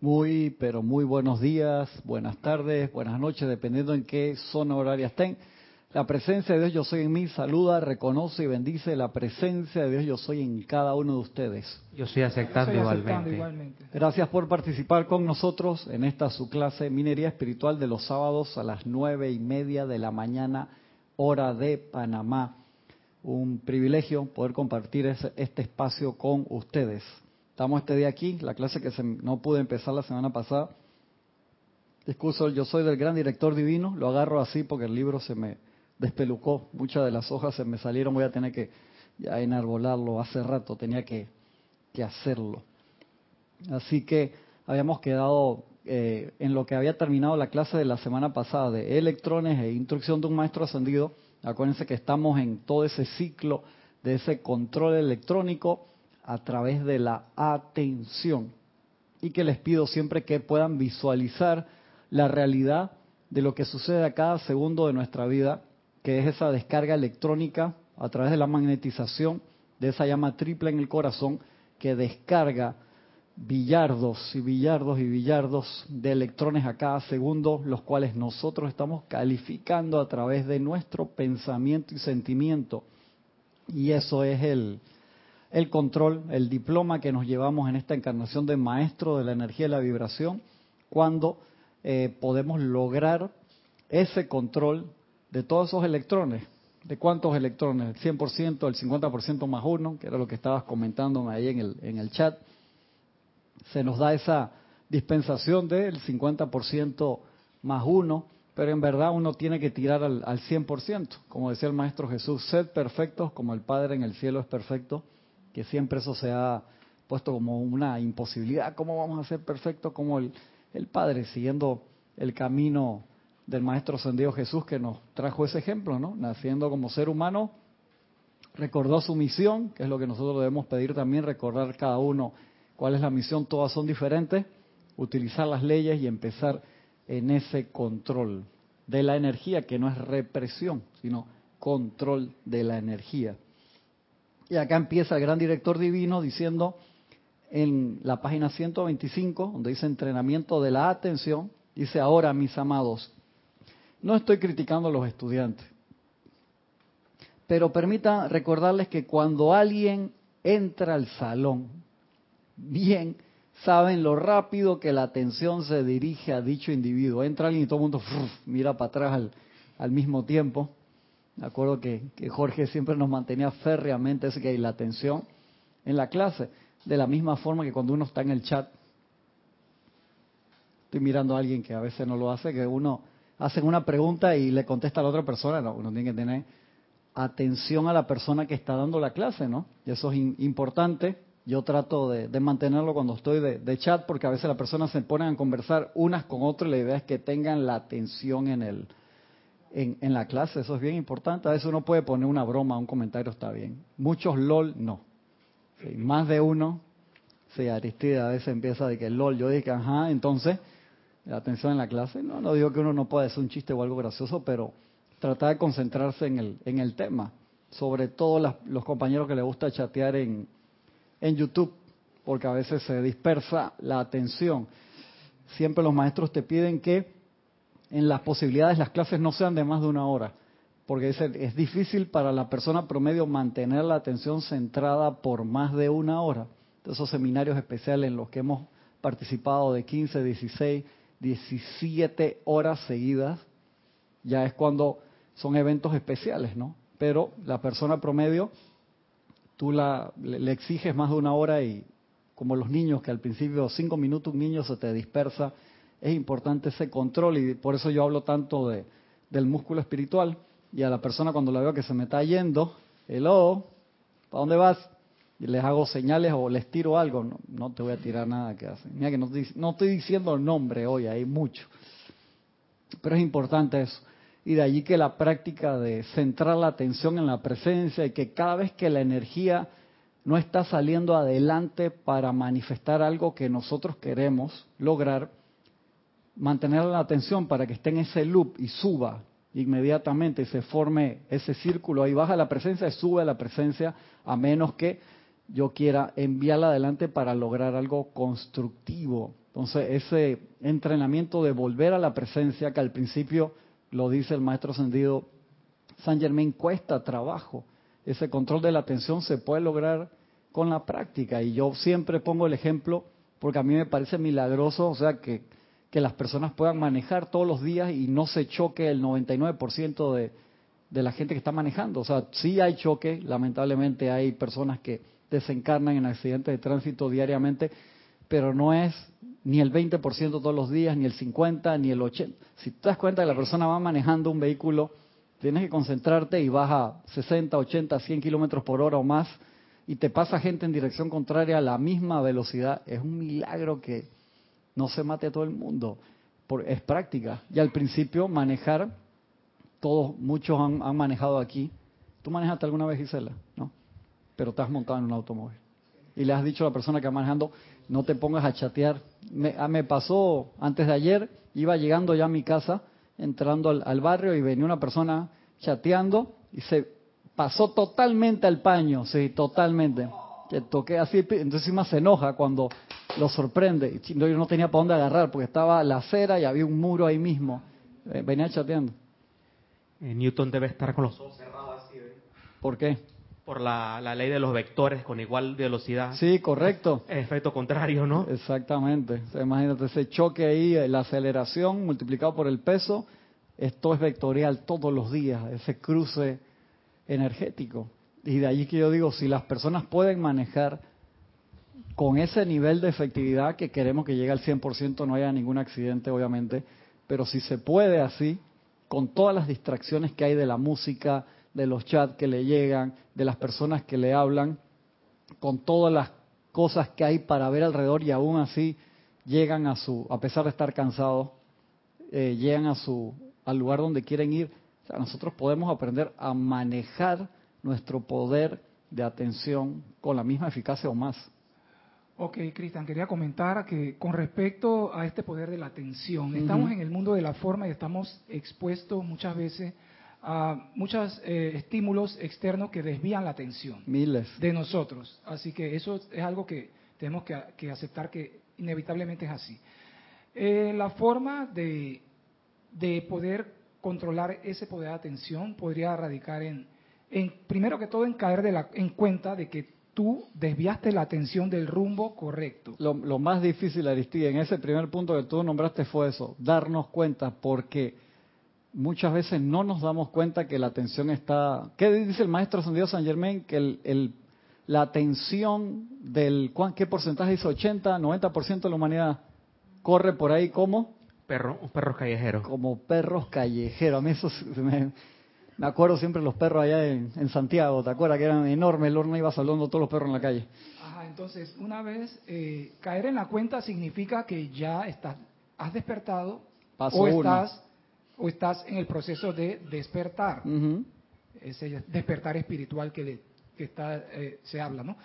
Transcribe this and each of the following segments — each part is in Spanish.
Muy, pero muy buenos días, buenas tardes, buenas noches, dependiendo en qué zona horaria estén. La presencia de Dios yo soy en mí, saluda, reconoce y bendice la presencia de Dios yo soy en cada uno de ustedes. Yo estoy aceptando, igualmente. Gracias por participar con nosotros en esta su clase Minería Espiritual de los sábados a las nueve y media de la mañana, hora de Panamá. Un privilegio poder compartir este espacio con ustedes. Estamos este día aquí, la clase que no pude empezar la semana pasada. Discurso, yo soy del gran director divino, lo agarro así porque el libro se me despelucó, muchas de las hojas se me salieron, voy a tener que enarbolarlo hace rato, tenía que, hacerlo. Así que habíamos quedado eh, en lo que había terminado la clase de la semana pasada de electrones e instrucción de un maestro ascendido. Acuérdense que estamos en todo ese ciclo de ese control electrónico a través de la atención. Y que les pido siempre que puedan visualizar la realidad de lo que sucede a cada segundo de nuestra vida, que es esa descarga electrónica a través de la magnetización de esa llama triple en el corazón que descarga billardos y billardos y billardos de electrones a cada segundo, los cuales nosotros estamos calificando a través de nuestro pensamiento y sentimiento. Y eso es el, el control, el diploma que nos llevamos en esta encarnación de maestro de la energía y la vibración, cuando eh, podemos lograr ese control de todos esos electrones. ¿De cuántos electrones? ¿El 100%, el 50% más uno? Que era lo que estabas comentándome ahí en el, en el chat. Se nos da esa dispensación del 50% más uno, pero en verdad uno tiene que tirar al, al 100%. Como decía el Maestro Jesús, sed perfectos como el Padre en el cielo es perfecto que siempre eso se ha puesto como una imposibilidad. ¿Cómo vamos a ser perfectos como el, el Padre, siguiendo el camino del Maestro Ascendido Jesús que nos trajo ese ejemplo, ¿no? Naciendo como ser humano, recordó su misión, que es lo que nosotros debemos pedir también, recordar cada uno cuál es la misión, todas son diferentes, utilizar las leyes y empezar en ese control de la energía, que no es represión, sino control de la energía. Y acá empieza el gran director divino diciendo en la página 125, donde dice entrenamiento de la atención, dice ahora, mis amados, no estoy criticando a los estudiantes, pero permita recordarles que cuando alguien entra al salón, bien saben lo rápido que la atención se dirige a dicho individuo. Entra alguien y todo el mundo mira para atrás al, al mismo tiempo. Me acuerdo que, Jorge siempre nos mantenía férreamente ese que la atención en la clase, de la misma forma que cuando uno está en el chat. Estoy mirando a alguien que a veces no lo hace, que uno hace una pregunta y le contesta a la otra persona, no, uno tiene que tener atención a la persona que está dando la clase, ¿no? Y eso es importante. Yo trato de, mantenerlo cuando estoy de, de, chat porque a veces las personas se ponen a conversar unas con otras y la idea es que tengan la atención en el, en, la clase, eso es bien importante. A veces uno puede poner una broma, un comentario está bien. Muchos LOL no. más de uno, sí, Aristide a veces empieza de que LOL, yo dije, ajá, entonces, la atención en la clase. No, no digo que uno no pueda decir un chiste o algo gracioso, pero tratar de concentrarse en el, en el tema. Sobre todo los compañeros que les gusta chatear en, en YouTube, porque a veces se dispersa la atención. Siempre los maestros te piden que en las posibilidades las clases no sean de más de una hora, porque es, es difícil para la persona promedio mantener la atención centrada por más de una hora. esos seminarios especiales en los que hemos participado de 15, 16, 17 horas seguidas, ya es cuando son eventos especiales, ¿no? Pero la persona promedio, tú la, le, exiges más de una hora y como los niños que al principio cinco minutos un niño se te dispersa es importante ese control y por eso yo hablo tanto de, del músculo espiritual y a la persona cuando la veo que se me está yendo, hello, ¿para dónde vas? Y les hago señales o les tiro algo, no, no te voy a tirar nada que hacen. Mira que no, no estoy diciendo el nombre hoy, hay mucho. Pero es importante eso. Y de allí que la práctica de centrar la atención en la presencia y que cada vez que la energía no está saliendo adelante para manifestar algo que nosotros queremos lograr, mantener la atención para que esté en ese loop y suba inmediatamente y se forme ese círculo. Ahí baja la presencia y sube la presencia, a menos que yo quiera enviarla adelante para lograr algo constructivo. Entonces, ese entrenamiento de volver a la presencia, que al principio lo dice el maestro ascendido San Germain, cuesta trabajo. Ese control de la atención se puede lograr con la práctica. Y yo siempre pongo el ejemplo, porque a mí me parece milagroso, o sea, que, que las personas puedan manejar todos los días y no se choque el 99% de, de la gente que está manejando. O sea, sí hay choque, lamentablemente hay personas que desencarnan en accidentes de tránsito diariamente, pero no es ni el 20% todos los días, ni el 50%, ni el 80%. Si te das cuenta que la persona va manejando un vehículo, tienes que concentrarte y vas a 60, 80, 100 kilómetros por hora o más, y te pasa gente en dirección contraria a la misma velocidad, es un milagro que no se mate todo el mundo. es práctica. Y al principio manejar, todos, muchos han, han manejado aquí. ¿Tú manejaste alguna vez, Gisela? ¿No? Pero te has montado en un automóvil. Y le has dicho a la persona que va manejando, no te pongas a chatear. Me, ah, me pasó antes de ayer, iba llegando ya a mi casa, entrando al, barrio y venía una persona chateando y se pasó totalmente al paño, sí, totalmente. Que toqué así, entonces encima se enoja cuando lo sorprende. Yo no tenía para dónde agarrar porque estaba la acera y había un muro ahí mismo. Eh, venía chateando. Eh, Newton debe estar con los ojos cerrados así. ¿Por qué? por la, ley de los vectores con igual velocidad. Sí, correcto. Efecto contrario, ¿no? Exactamente. imagínate ese choque ahí, eh, la aceleración multiplicado por el peso, esto es vectorial todos los días, ese cruce energético. Y de allí que yo digo, si las personas pueden manejar con ese nivel de efectividad que queremos que llegue al 100%, no haya ningún accidente, obviamente, pero si se puede así, con todas las distracciones que hay de la música, de los chats que le llegan, de las personas que le hablan, con todas las cosas que hay para ver alrededor y aún así llegan a su, a pesar de estar cansados, eh, llegan a su, al lugar donde quieren ir. O sea, nosotros podemos aprender a manejar nuestro poder de atención con la misma eficacia o más. Ok, Cristian, quería comentar que con respecto a este poder de la atención, estamos en el mundo de la forma y estamos expuestos muchas veces a muchos eh, estímulos externos que desvían la atención Miles. de nosotros. Así que eso es algo que tenemos que, aceptar que inevitablemente es así. Eh, la forma de, de, poder controlar ese poder de atención podría radicar en, en primero que todo, en caer de la, en cuenta de que tú desviaste la atención del rumbo correcto. Lo, lo más difícil, Aristide, en ese primer punto que tú nombraste fue eso, darnos cuenta, porque muchas veces no nos damos cuenta que la atención está... ¿Qué dice el maestro ascendido San Germain? Que el, la atención del... ¿Qué porcentaje dice? ¿80, 90% de la humanidad corre por ahí como... Perro, perros callejeros. Como perros callejeros. A mí eso me, me acuerdo siempre los perros allá en, Santiago, ¿te acuerdas? Que eran enormes, el horno iba saludando todos los perros en la calle. Ajá, entonces, una vez eh, caer en la cuenta significa que ya estás, has despertado o estás o estás en el proceso de despertar, ese despertar espiritual que, está, eh, se habla, ¿no?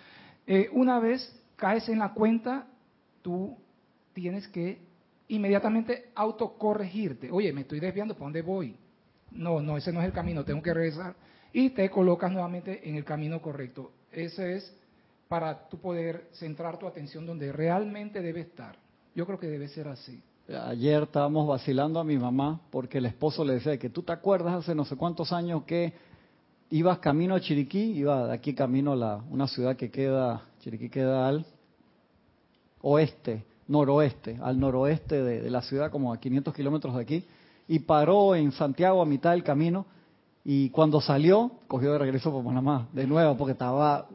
Eh, una vez caes en la cuenta, tú tienes que inmediatamente autocorregirte. Oye, me estoy desviando, ¿para dónde voy? No, no, ese no es el camino, tengo que regresar. Y te colocas nuevamente en el camino correcto. Ese es para tú poder centrar tu atención donde realmente debe estar. Yo creo que debe ser así. Ayer estábamos vacilando a mi mamá porque el esposo le decía que tú te acuerdas hace no sé cuántos años que ibas camino a Chiriquí, iba de aquí camino a la, una ciudad que queda, Chiriquí queda al oeste, noroeste, al noroeste de, la ciudad, como a 500 kilómetros de aquí, y paró en Santiago a mitad del camino y cuando salió, cogió de regreso por Panamá, de nuevo, porque estaba,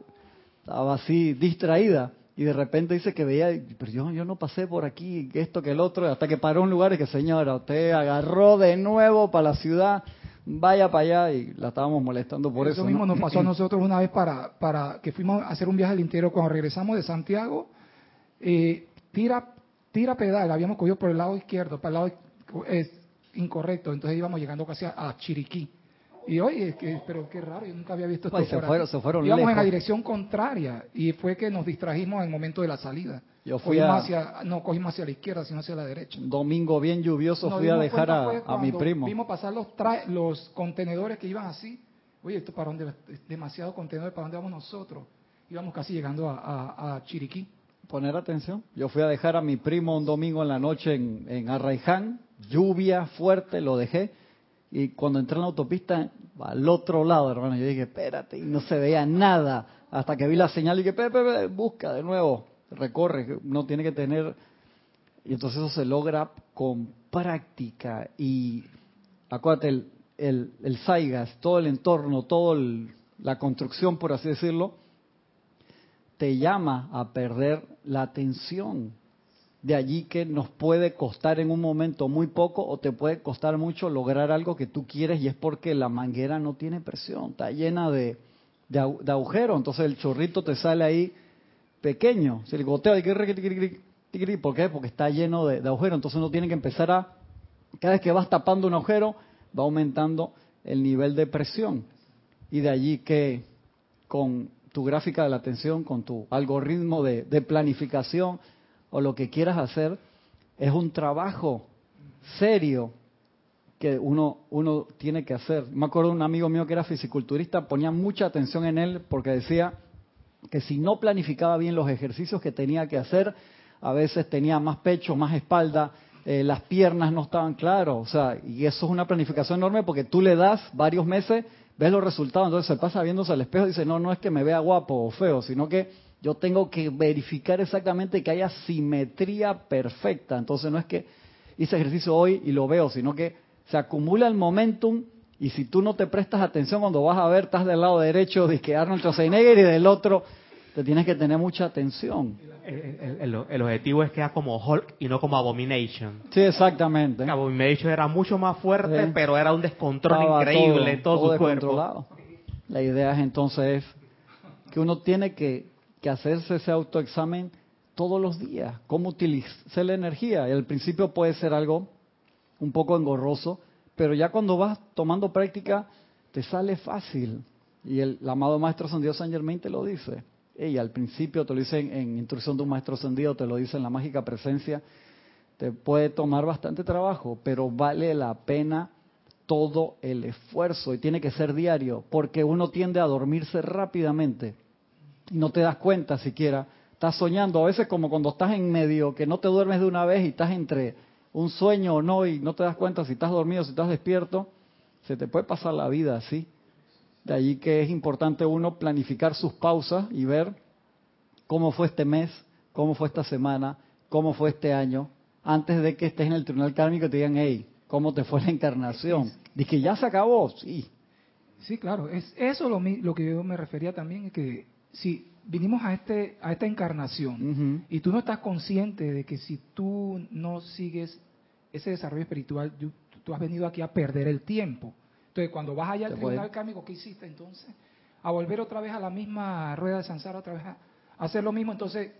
estaba así distraída y de repente dice que veía, pero yo, yo no pasé por aquí, esto que el otro, hasta que paró un lugar y que señora, usted agarró de nuevo para la ciudad, vaya para allá y la estábamos molestando por eso. Eso mismo nos pasó a nosotros una vez para, para que fuimos a hacer un viaje al interior cuando regresamos de Santiago, eh, tira, tira pedal, habíamos cogido por el lado izquierdo, para el lado es incorrecto, entonces íbamos llegando casi a Chiriquí. Y oye, que, pero qué raro, yo nunca había visto esto. se, fueron, se fueron Íbamos en la dirección contraria y fue que nos distrajimos en el momento de la salida. Yo fui a, hacia, no cogimos hacia la izquierda, sino hacia la derecha. Domingo bien lluvioso fui a dejar a, mi primo. Vimos pasar los, los contenedores que iban así. Oye, esto para dónde, demasiado contenedor, ¿para dónde vamos nosotros? Íbamos casi llegando a, Chiriquí. Poner atención. Yo fui a dejar a mi primo un domingo en la noche en, en Arraiján, lluvia fuerte, lo dejé. Y cuando entré en la autopista, al otro lado, hermano, yo dije, espérate, y no se veía nada. Hasta que vi la señal y dije, pepe, busca de nuevo, recorre, no tiene que tener... Y entonces eso se logra con práctica. Y acuérdate, el, el, el Saigas, todo el entorno, toda la construcción, por así decirlo, te llama a perder la atención. De allí que nos puede costar en un momento muy poco o te puede costar mucho lograr algo que tú quieres y es porque la manguera no tiene presión, está llena de, de, entonces el chorrito te sale ahí pequeño, si el goteo, ¿por qué? Porque está lleno de, de agujeros, entonces uno tiene que empezar a, cada vez que vas tapando un agujero, va aumentando el nivel de presión. Y de allí que con tu gráfica de la atención, con tu algoritmo de, planificación o lo que quieras hacer, es un trabajo serio que uno, uno tiene que hacer. Me acuerdo de un amigo mío que era fisiculturista, ponía mucha atención en él porque decía que si no planificaba bien los ejercicios que tenía que hacer, a veces tenía más pecho, más espalda, eh, las piernas no estaban claras, o sea, y eso es una planificación enorme porque tú le das varios meses, ves los resultados, entonces se pasa viéndose al espejo y dice, no, no es que me vea guapo o feo, sino que yo tengo que verificar exactamente que haya simetría perfecta, entonces no es que hice ejercicio hoy y lo veo, sino que se acumula el momentum y si tú no te prestas atención cuando vas a ver, estás del lado derecho de que Arnold Schwarzenegger y del otro, te tienes que tener mucha atención el, objetivo es que era como Hulk y no como Abomination. Sí, exactamente. Abomination era mucho más fuerte, pero era un descontrol increíble en todo, su cuerpo. La idea es entonces que uno tiene que, que hacerse ese autoexamen todos los días, cómo utilizar la energía. Al principio puede ser algo un poco engorroso, pero ya cuando vas tomando práctica te sale fácil. Y el, el amado Maestro San Dios San Germain te lo dice y al principio te lo dicen en Instrucción de un Maestro Ascendido, te lo dicen en la mágica presencia, te puede tomar bastante trabajo, pero vale la pena todo el esfuerzo y tiene que ser diario, porque uno tiende a dormirse rápidamente y no te das cuenta siquiera. Estás soñando, a veces como cuando estás en medio, que no te duermes de una vez y estás entre un sueño o no y no te das cuenta si estás dormido, si estás despierto, se te puede pasar la vida así. De allí que es importante uno planificar sus pausas y ver cómo fue este mes, cómo fue esta semana, cómo fue este año, antes de que estés en el tribunal kármico y te digan, hey, ¿cómo te fue la encarnación? Dice que ya se acabó, sí. Sí, claro, es eso lo, lo que yo me refería también, es que si vinimos a este a esta encarnación y tú no estás consciente de que si tú no sigues ese desarrollo espiritual, tú has venido aquí a perder el tiempo. Entonces, cuando vas allá al tribunal kármico, ¿qué hiciste entonces? A volver otra vez a la misma rueda de Sansara, otra vez a hacer lo mismo. Entonces,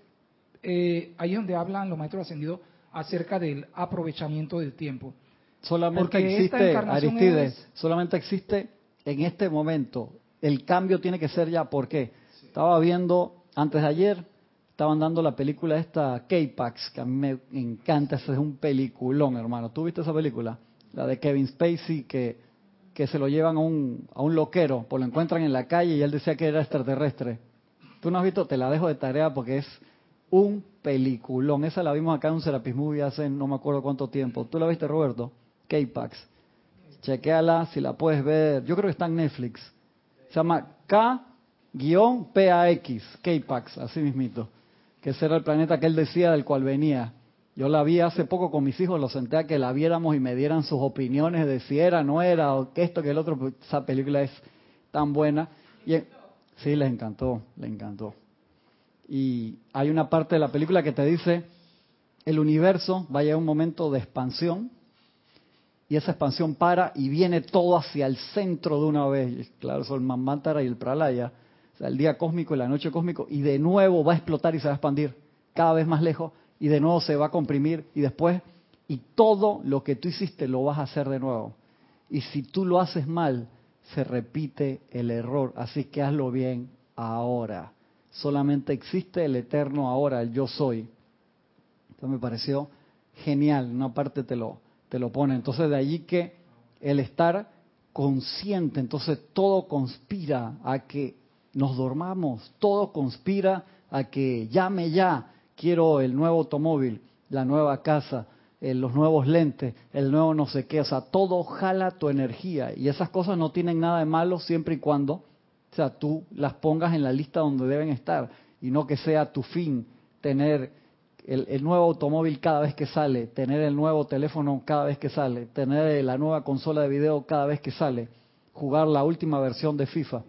eh, ahí es donde hablan los maestros ascendidos acerca del aprovechamiento del tiempo. Solamente existe, Aristides, solamente existe en este momento. El cambio tiene que ser ya. ¿Por qué? Estaba viendo, antes de ayer, estaban dando la película esta K-Pax, que a mí me encanta, ese es un peliculón, hermano. ¿Tú viste esa película? La de Kevin Spacey, que que se lo llevan a un, a un loquero, pues lo encuentran en la calle y él decía que era extraterrestre. Tú no has visto, te la dejo de tarea porque es un peliculón. Esa la vimos acá en un Serapis Movie hace no me acuerdo cuánto tiempo. ¿Tú la viste, Roberto? K-Pax. Chequéala si la puedes ver. Yo creo que está en Netflix. Se llama K-PAX, K-Pax, así mismito. Que ese era el planeta que él decía del cual venía. Yo la vi hace poco con mis hijos, los senté a que la viéramos y me dieran sus opiniones de si era, no era, o que esto, que el otro. Pues, esa película es tan buena. Y sí, les encantó, les encantó. Y hay una parte de la película que te dice, el universo va a llegar un momento de expansión y esa expansión para y viene todo hacia el centro de una vez. Claro, son el Manmantara y el Pralaya, o sea, el día cósmico y la noche cósmico, y de nuevo va a explotar y se va a expandir cada vez más lejos y de nuevo se va a comprimir y después, y todo lo que tú hiciste lo vas a hacer de nuevo. Y si tú lo haces mal, se repite el error. Así que hazlo bien ahora. Solamente existe el eterno ahora, el yo soy. Esto me pareció genial. Una parte te lo, te lo pone. Entonces de allí que el estar consciente, entonces todo conspira a que nos dormamos, todo conspira a que llame ya, quiero el nuevo automóvil, la nueva casa, eh, los nuevos lentes, el nuevo no sé qué, o sea, todo jala tu energía y esas cosas no tienen nada de malo siempre y cuando, o sea, tú las pongas en la lista donde deben estar y no que sea tu fin tener el, el, nuevo automóvil cada vez que sale, tener el nuevo teléfono cada vez que sale, tener la nueva consola de video cada vez que sale, jugar la última versión de FIFA.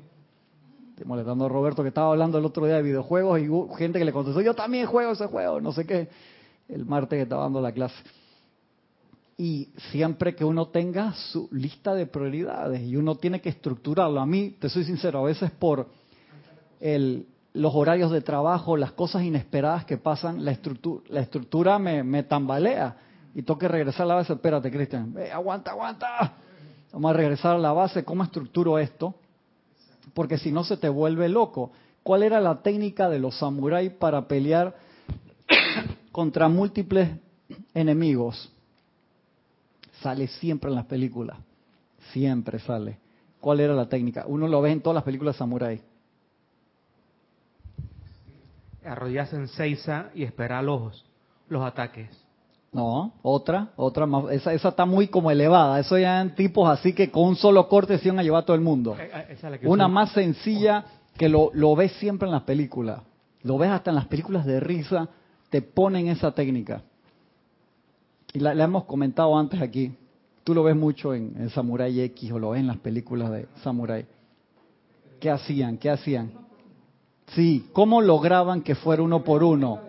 Estoy molestando a Roberto que estaba hablando el otro día de videojuegos y gente que le contestó, yo también juego ese juego, no sé qué, el martes que estaba dando la clase y siempre que uno tenga su lista de prioridades y uno tiene que estructurarlo. A mí, te soy sincero, a veces por el, los horarios de trabajo, las cosas inesperadas que pasan, la estructura, la estructura me, me tambalea y tengo que regresar a la base. Espérate, Cristian, aguanta, aguanta. Vamos a regresar a la base, ¿cómo estructuro esto? Porque si no se te vuelve loco. ¿Cuál era la técnica de los samuráis para pelear contra múltiples enemigos? Sale siempre en las películas. Siempre sale. ¿Cuál era la técnica? Uno lo ve en todas las películas samurai. Arrodillarse en Seiza y esperar los, los ataques. No, otra, otra más. Esa, esa está muy como elevada. Eso ya en tipos así que con un solo corte se iban a llevar a todo el mundo. Eh, eh, Una más sencilla que lo, lo ves siempre en las películas. Lo ves hasta en las películas de risa, te ponen esa técnica y la, hemos comentado antes aquí, tú lo ves mucho en, Samurai X o lo ves en las películas de Samurai. ¿Qué hacían? ¿Qué hacían? Sí, ¿cómo lograban que fuera uno por uno?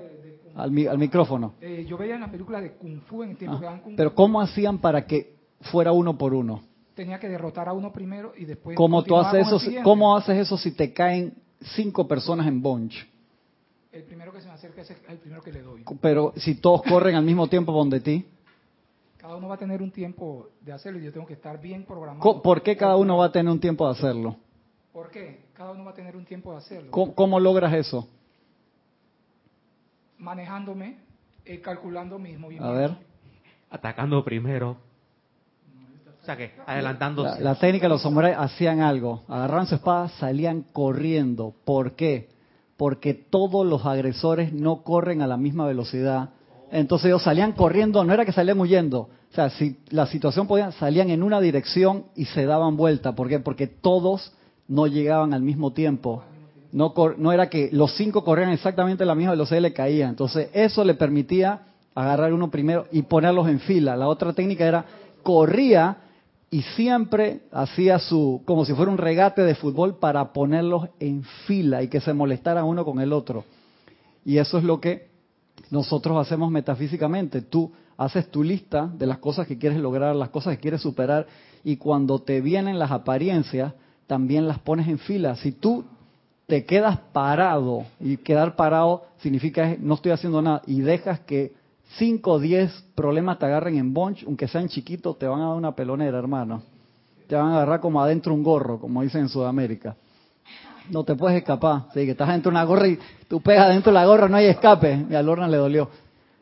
Al, al micrófono. Eh, yo veía en las películas de Kung Fu en el tiempo ah, que Pero ¿cómo hacían para que fuera uno por uno? Tenía que derrotar a uno primero y después. ¿Cómo, tú haces eso, ¿Cómo haces eso si te caen cinco personas en bunch? El primero que se me acerca es el primero que le doy. Pero si todos corren al mismo tiempo donde ti. Cada uno va a tener un tiempo de hacerlo y yo tengo que estar bien programado. ¿Por qué cada uno va a tener un tiempo de hacerlo? ¿Por qué? Cada uno va a tener un tiempo de hacerlo. ¿Cómo, logras eso? Manejándome, eh, calculando mis movimientos. A ver. Atacando primero. O sea que, adelantándose. La, técnica de los hombres hacían algo. Agarraban su espada, salían corriendo. ¿Por qué? Porque todos los agresores no corren a la misma velocidad entonces ellos salían corriendo, no era que salían huyendo. O sea, si la situación podía, salían en una dirección y se daban vuelta. ¿Por qué? Porque todos no llegaban al mismo tiempo. No, no era que los cinco corrían exactamente la misma velocidad y le caían. Entonces eso le permitía agarrar uno primero y ponerlos en fila. La otra técnica era corría y siempre hacía su, como si fuera un regate de fútbol para ponerlos en fila y que se molestaran uno con el otro. Y eso es lo que nosotros hacemos metafísicamente. Tú haces tu lista de las cosas que quieres lograr, las cosas que quieres superar, y cuando te vienen las apariencias, también las pones en fila. Si tú te quedas parado, y quedar parado significa no estoy haciendo nada, y dejas que 5 o 10 problemas te agarren en bunch, aunque sean chiquitos, te van a dar una pelonera, hermano. Te van a agarrar como adentro un gorro, como dicen en Sudamérica no te puedes escapar. Sí, que estás dentro de una gorra y tú pegas dentro de la gorra, no hay escape. Y al Lorna le dolió.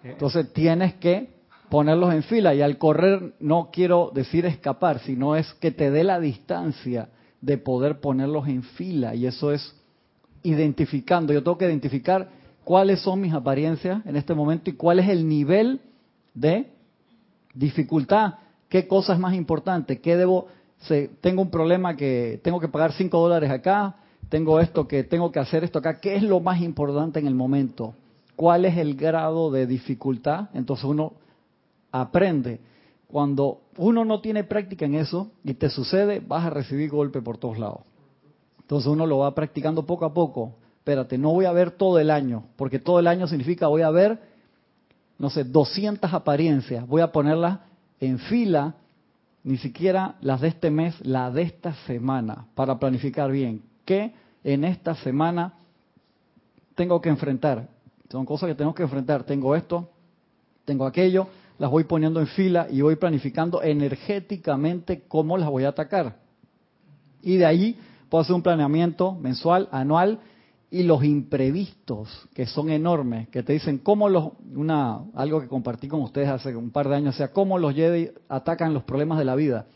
Entonces tienes que ponerlos en fila. Y al correr no quiero decir escapar, sino es que te dé la distancia de poder ponerlos en fila. Y eso es identificando. Yo tengo que identificar cuáles son mis apariencias en este momento y cuál es el nivel de dificultad. ¿Qué cosa es más importante? ¿Qué debo? tengo un problema que tengo que pagar 5 dólares acá, tengo esto que tengo que hacer esto acá, ¿qué es lo más importante en el momento? ¿Cuál es el grado de dificultad? Entonces uno aprende. Cuando uno no tiene práctica en eso y te sucede, vas a recibir golpe por todos lados. Entonces uno lo va practicando poco a poco. Espérate, no voy a ver todo el año, porque todo el año significa voy a ver, no sé, 200 apariencias. Voy a ponerlas en fila, ni siquiera las de este mes, la de esta semana, para planificar bien que en esta semana tengo que enfrentar. Son cosas que tengo que enfrentar. Tengo esto, tengo aquello, las voy poniendo en fila y voy planificando energéticamente cómo las voy a atacar. Y de ahí puedo hacer un planeamiento mensual, anual y los imprevistos que son enormes, que te dicen cómo los una algo que compartí con ustedes hace un par de años, o sea, cómo los Jedi atacan los problemas de la vida.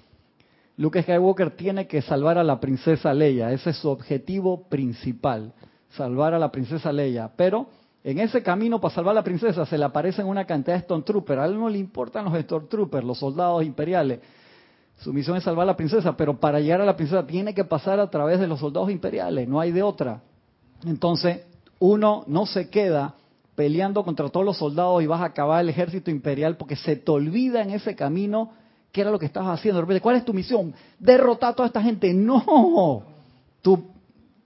Luke Skywalker tiene que salvar a la princesa Leia, ese es su objetivo principal, salvar a la princesa Leia, pero En ese camino para salvar a la princesa se le aparecen una cantidad de Stormtroopers. A él no le importan los Stormtroopers, los soldados imperiales. Su misión es salvar a la princesa, pero para llegar a la princesa tiene que pasar a través de los soldados imperiales, no hay de otra. Entonces, uno no se queda peleando contra todos los soldados y vas a acabar el ejército imperial porque se te olvida en ese camino qué era lo que estabas haciendo. De repente, ¿cuál es tu misión? Derrotar a toda esta gente. No, tu,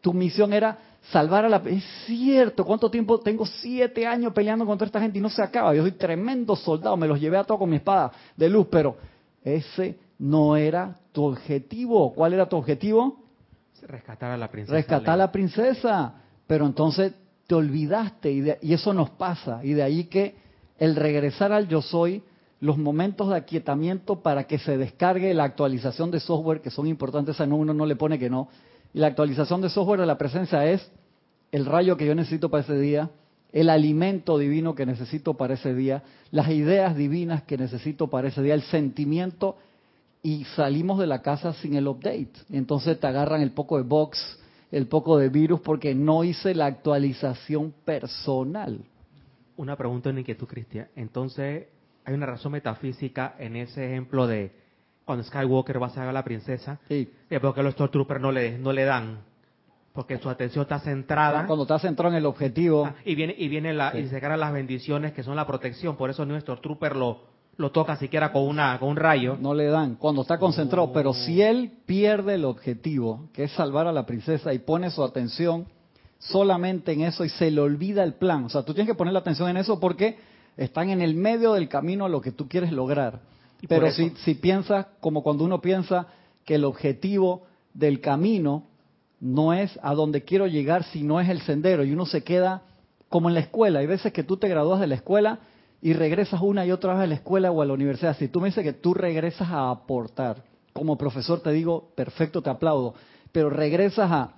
tu misión era salvar a la... Es cierto, ¿cuánto tiempo? Tengo siete años peleando contra esta gente y no se acaba. Yo soy tremendo soldado, me los llevé a todos con mi espada de luz, pero ese no era tu objetivo. ¿Cuál era tu objetivo? Rescatar a la princesa. Rescatar a la princesa. Pero entonces te olvidaste y, y eso nos pasa. Y de ahí que el regresar al yo soy, los momentos de aquietamiento para que se descargue la actualización de software, que son importantes, a uno no le pone que no. Y la actualización de software de la presencia es el rayo que yo necesito para ese día, el alimento divino que necesito para ese día, las ideas divinas que necesito para ese día, el sentimiento y salimos de la casa sin el update. Entonces te agarran el poco de box, el poco de virus porque no hice la actualización personal. Una pregunta en inquietud, Cristian. Entonces, hay una razón metafísica en ese ejemplo de cuando Skywalker va a sacar a la princesa, sí. porque los Stormtroopers no le, no le dan, porque su atención está centrada. Cuando está centrado en el objetivo. Ah, y viene, y viene la, y se cargan las bendiciones que son la protección, por eso nuestro Stormtrooper lo, lo toca siquiera con, una, con un rayo. No le dan, cuando está concentrado. Pero si él pierde el objetivo, que es salvar a la princesa, y pone su atención solamente en eso y se le olvida el plan. O sea, tú tienes que poner la atención en eso porque están en el medio del camino a lo que tú quieres lograr. Pero si, si piensas como cuando uno piensa que el objetivo del camino no es a donde quiero llegar, sino es el sendero, y uno se queda como en la escuela. Hay veces que tú te gradúas de la escuela y regresas una y otra vez a la escuela o a la universidad, si tú me dices que tú regresas a aportar, como profesor te digo, perfecto, te aplaudo, pero regresas a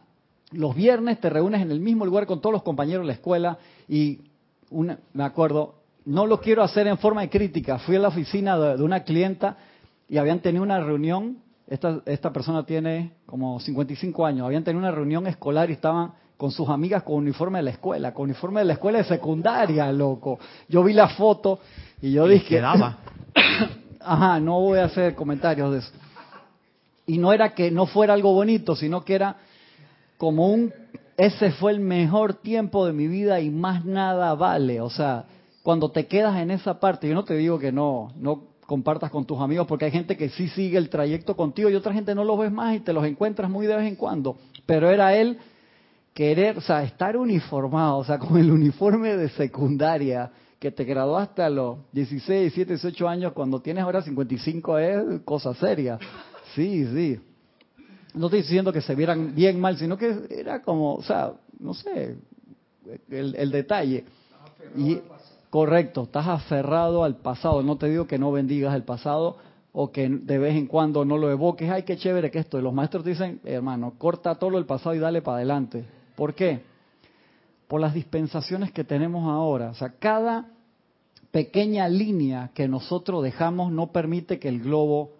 los viernes, te reúnes en el mismo lugar con todos los compañeros de la escuela y una, me acuerdo, no lo quiero hacer en forma de crítica, fui a la oficina de, de una clienta y habían tenido una reunión, esta, esta persona tiene como 55 años, habían tenido una reunión escolar y estaban con sus amigas con uniforme de la escuela, con uniforme de la escuela de secundaria, loco. Yo vi la foto y yo dije... Quedaba. Ajá, no voy a hacer comentarios de eso. Y no era que no fuera algo bonito, sino que era como un... Ese fue el mejor tiempo de mi vida y más nada vale. O sea, cuando te quedas en esa parte, yo no te digo que no, no compartas con tus amigos, porque hay gente que sí sigue el trayecto contigo y otra gente no los ves más y te los encuentras muy de vez en cuando. Pero era él querer, o sea, estar uniformado, o sea, con el uniforme de secundaria que te graduaste a los 16, 17, 18 años, cuando tienes ahora 55 es cosa seria. Sí, sí. No estoy diciendo que se vieran bien mal, sino que era como, o sea, no sé, el, el detalle. Y, correcto, estás aferrado al pasado. No te digo que no bendigas el pasado o que de vez en cuando no lo evoques. Ay, qué chévere que esto. Y los maestros dicen, hermano, corta todo el pasado y dale para adelante. ¿Por qué? Por las dispensaciones que tenemos ahora. O sea, cada pequeña línea que nosotros dejamos no permite que el globo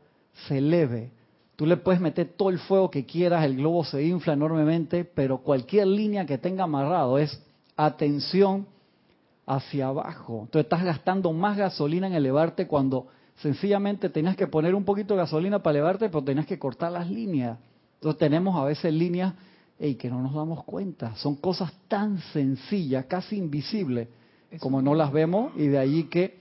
se eleve. Tú le puedes meter todo el fuego que quieras, el globo se infla enormemente, pero cualquier línea que tenga amarrado es atención hacia abajo. Entonces estás gastando más gasolina en elevarte cuando sencillamente tenías que poner un poquito de gasolina para elevarte, pero tenías que cortar las líneas. Entonces tenemos a veces líneas y que no nos damos cuenta. Son cosas tan sencillas, casi invisibles, como no las vemos, y de ahí que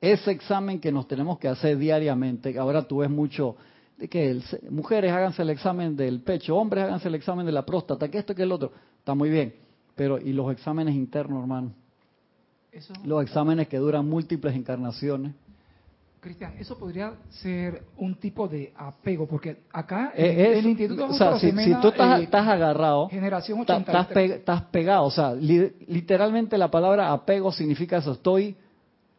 ese examen que nos tenemos que hacer diariamente, ahora tú ves mucho de que mujeres háganse el examen del pecho, hombres háganse el examen de la próstata, que esto que el otro, está muy bien, pero ¿y los exámenes internos, hermano? Los exámenes que duran múltiples encarnaciones. Cristian, eso podría ser un tipo de apego, porque acá en el Instituto o sea, si, tú estás, eh, agarrado, generación estás, pegado, o sea, literalmente la palabra apego significa eso, estoy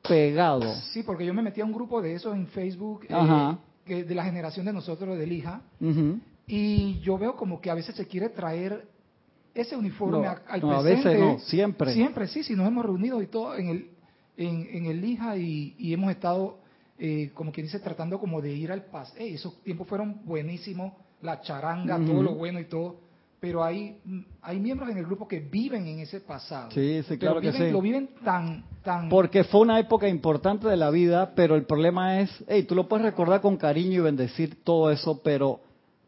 pegado. Sí, porque yo me metí a un grupo de eso en Facebook, eh, que de la generación de nosotros, del hija, y yo veo como que a veces se quiere traer ese uniforme al presente. A veces no, siempre. Siempre, sí, sí, nos hemos reunido y todo en el, en, el hija y hemos estado eh, como quien dice, tratando como de ir al paz. esos tiempos fueron buenísimos, la charanga, todo lo bueno y todo. pero hay, hay miembros en el grupo que viven en ese pasado. Sí, sí, claro que sí. Lo viven tan, tan... Porque fue una época importante de la vida, pero el problema es, hey, tú lo puedes recordar con cariño y bendecir todo eso, pero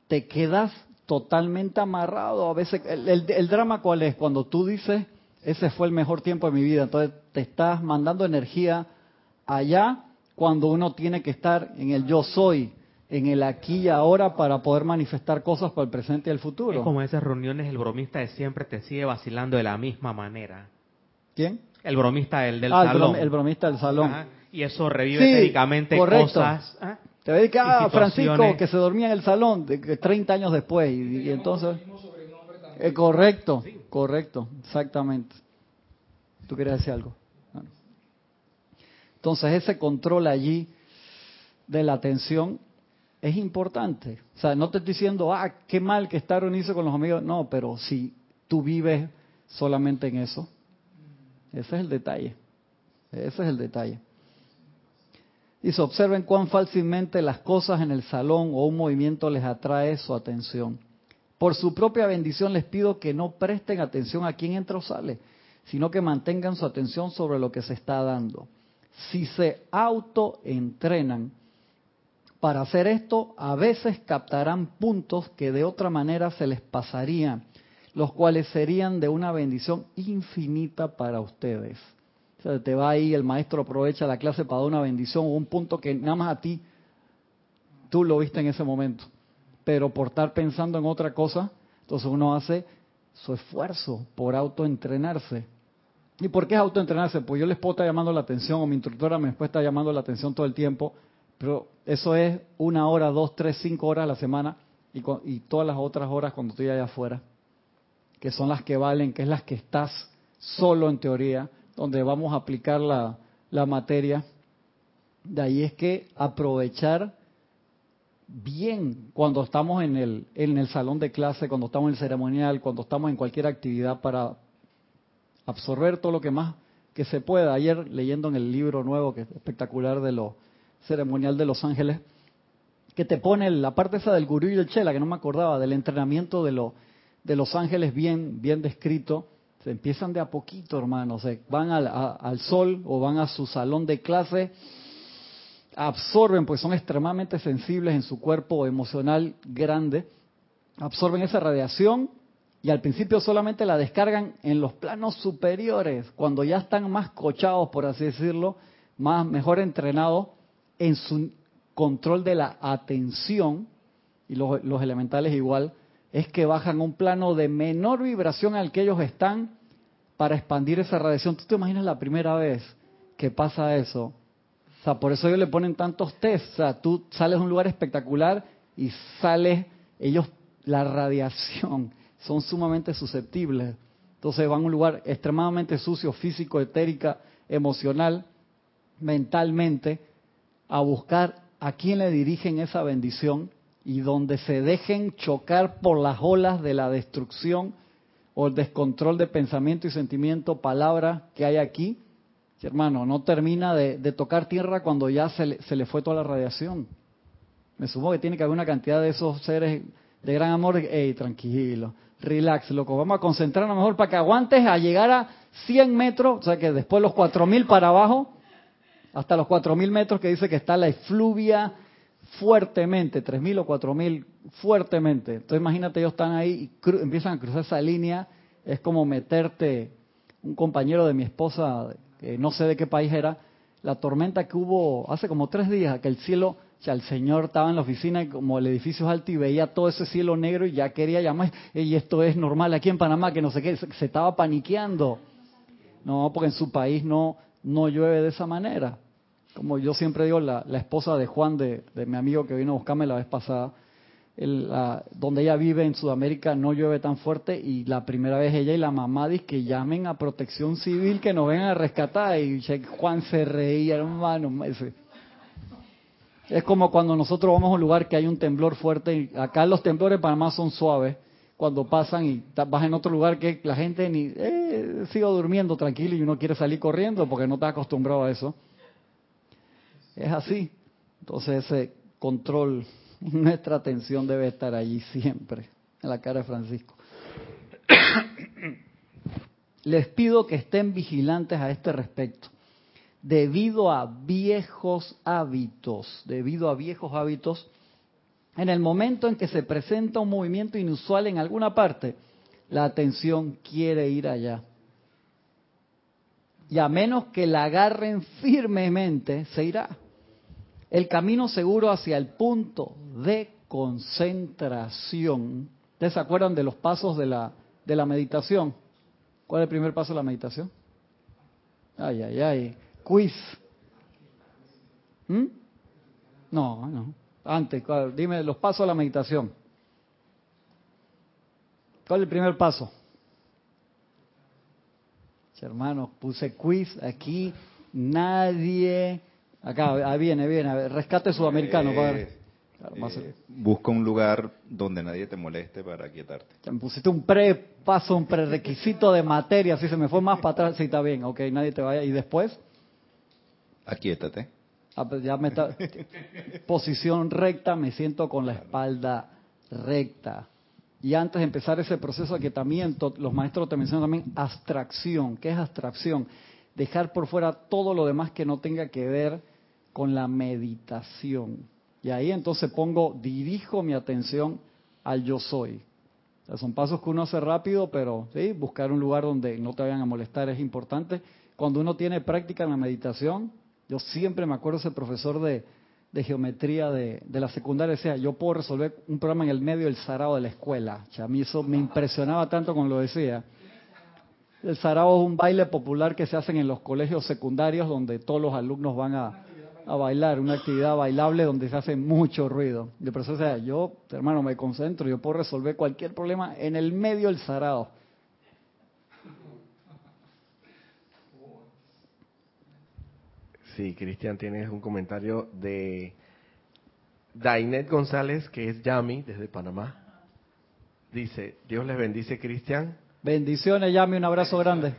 te quedas totalmente amarrado. A veces, el, el drama cuál es? Cuando tú dices, ese fue el mejor tiempo de mi vida, entonces te estás mandando energía allá cuando uno tiene que estar en el yo soy en el aquí y ahora para poder manifestar cosas para el presente y el futuro. Es como esas reuniones, el bromista de siempre te sigue vacilando de la misma manera. ¿Quién? El bromista el del ah, salón. El, bromista del salón. Y eso revive sí, cosas. ¿ah? Te ve que, ah, Francisco, que se dormía en el salón de, 30 años después. Y, entonces. Eh, correcto, correcto, exactamente. ¿Tú quieres decir algo? Entonces, ese control allí de la atención es importante. O sea, no te estoy diciendo, ah, qué mal que estar reunirse con los amigos. No, pero si tú vives solamente en eso, ese es el detalle. Ese es el detalle. Y se observen cuán fácilmente las cosas en el salón o un movimiento les atrae su atención. Por su propia bendición les pido que no presten atención a quién entra o sale, sino que mantengan su atención sobre lo que se está dando. Si se autoentrenan, para hacer esto, a veces captarán puntos que de otra manera se les pasarían, los cuales serían de una bendición infinita para ustedes. O sea, te va ahí, el maestro aprovecha la clase para dar una bendición un punto que nada más a ti tú lo viste en ese momento. Pero por estar pensando en otra cosa, entonces uno hace su esfuerzo por autoentrenarse. ¿Y por qué es autoentrenarse? Pues yo les puedo estar llamando la atención o mi instructora me puede estar llamando la atención todo el tiempo pero eso es una hora, dos, tres, cinco horas a la semana y, todas las otras horas cuando estoy allá afuera, que son las que valen, que es las que estás solo en teoría, donde vamos a aplicar la, materia. De ahí es que aprovechar bien cuando estamos en el, en el salón de clase, cuando estamos en el ceremonial, cuando estamos en cualquier actividad para absorber todo lo que más que se pueda. Ayer leyendo en el libro nuevo, que es espectacular, de los ceremonial de Los Ángeles, que te pone la parte esa del gurú y el chela, que no me acordaba, del entrenamiento de, lo, de Los Ángeles bien, bien descrito. Se empiezan de a poquito, hermanos. van al, al sol o van a su salón de clase, absorben, pues son extremadamente sensibles en su cuerpo emocional grande, absorben esa radiación y al principio solamente la descargan en los planos superiores, cuando ya están más cochados, por así decirlo, más mejor entrenados, en su control de la atención, y los, elementales igual, es que bajan un plano de menor vibración al que ellos están para expandir esa radiación. ¿Tú te imaginas la primera vez que pasa eso? O sea, por eso ellos le ponen tantos test. O sea, tú sales de un lugar espectacular y sales, ellos, la radiación, son sumamente susceptibles. Entonces van a un lugar extremadamente sucio, físico, etérica, emocional, mentalmente, a buscar a quién le dirigen esa bendición y donde se dejen chocar por las olas de la destrucción o el descontrol de pensamiento y sentimiento, palabra que hay aquí, hermano, no termina de, tocar tierra cuando ya se le, se le, fue toda la radiación. Me supongo que tiene que haber una cantidad de esos seres de gran amor. Ey, tranquilo, relax, loco. Vamos a concentrarnos mejor para que aguantes a llegar a 100 metros, o sea que después los 4000 para abajo, hasta los 4.000 metros que dice que está la efluvia fuertemente, 3.000 o 4.000 fuertemente. Entonces imagínate, ellos están ahí y empiezan a cruzar esa línea, es como meterte, un compañero de mi esposa, que no sé de qué país era, la tormenta que hubo hace como tres días, que el cielo, ya el señor estaba en la oficina y como el edificio es alto y veía todo ese cielo negro y ya quería llamar, y esto es normal aquí en Panamá, que no sé qué, se estaba paniqueando. No, porque en su país no, no llueve de esa manera. Como yo siempre digo, la, esposa de Juan, de, mi amigo que vino a buscarme la vez pasada, donde ella vive en Sudamérica no llueve tan fuerte y la primera vez ella y la mamá dicen que llamen a protección civil que nos vengan a rescatar y Juan se reía, hermano. Es como cuando nosotros vamos a un lugar que hay un temblor fuerte acá los temblores para más son suaves cuando pasan y vas en otro lugar que la gente ni eh, sigue durmiendo tranquilo y uno quiere salir corriendo porque no está acostumbrado a eso. Es así. Entonces ese control, nuestra atención debe estar allí siempre, en la cara de Francisco. Les pido que estén vigilantes a este respecto. Debido a viejos hábitos, debido a viejos hábitos, en el momento en que se presenta un movimiento inusual en alguna parte, la atención quiere ir allá. Y a menos que la agarren firmemente, se irá. El camino seguro hacia el punto de concentración. ¿Ustedes se acuerdan de los pasos de la, de la meditación? ¿Cuál es el primer paso de la meditación? Ay, ay, ay. Quiz. ¿Mm? No, no. Antes, dime los pasos de la meditación. ¿Cuál es el primer paso? Hermanos, puse quiz aquí. Nadie. Acá, ahí viene, viene. Rescate sudamericano, padre. Eh, busca un lugar donde nadie te moleste para quietarte. me pusiste un pre-paso, un prerequisito de materia, si se me fue más para atrás, sí está bien, ok, nadie te vaya. ¿Y después? Aquietate. Ah, pues ya me está... Posición recta, me siento con la espalda recta. Y antes de empezar ese proceso de aquietamiento, los maestros te mencionan también abstracción. ¿Qué es abstracción? Dejar por fuera todo lo demás que no tenga que ver con la meditación. Y ahí entonces pongo, dirijo mi atención al yo soy. son pasos que uno hace rápido, pero sí, buscar un lugar donde no te vayan a molestar es importante. Cuando uno tiene práctica en la meditación, yo siempre me acuerdo ese profesor de, geometría de, la secundaria decía, yo puedo resolver un problema en el medio del sarao de la escuela. a mí eso me impresionaba tanto cuando lo decía. El sarao es un baile popular que se hace en los colegios secundarios donde todos los alumnos van a, bailar, una actividad bailable donde se hace mucho ruido. De por sea, yo, hermano, me concentro, yo puedo resolver cualquier problema en el medio del sarao. Sí, Cristian, tienes un comentario de Dainet González, que es Yami, desde Panamá. Dice, Dios les bendice, Cristian. Bendiciones, Yami, un abrazo grande.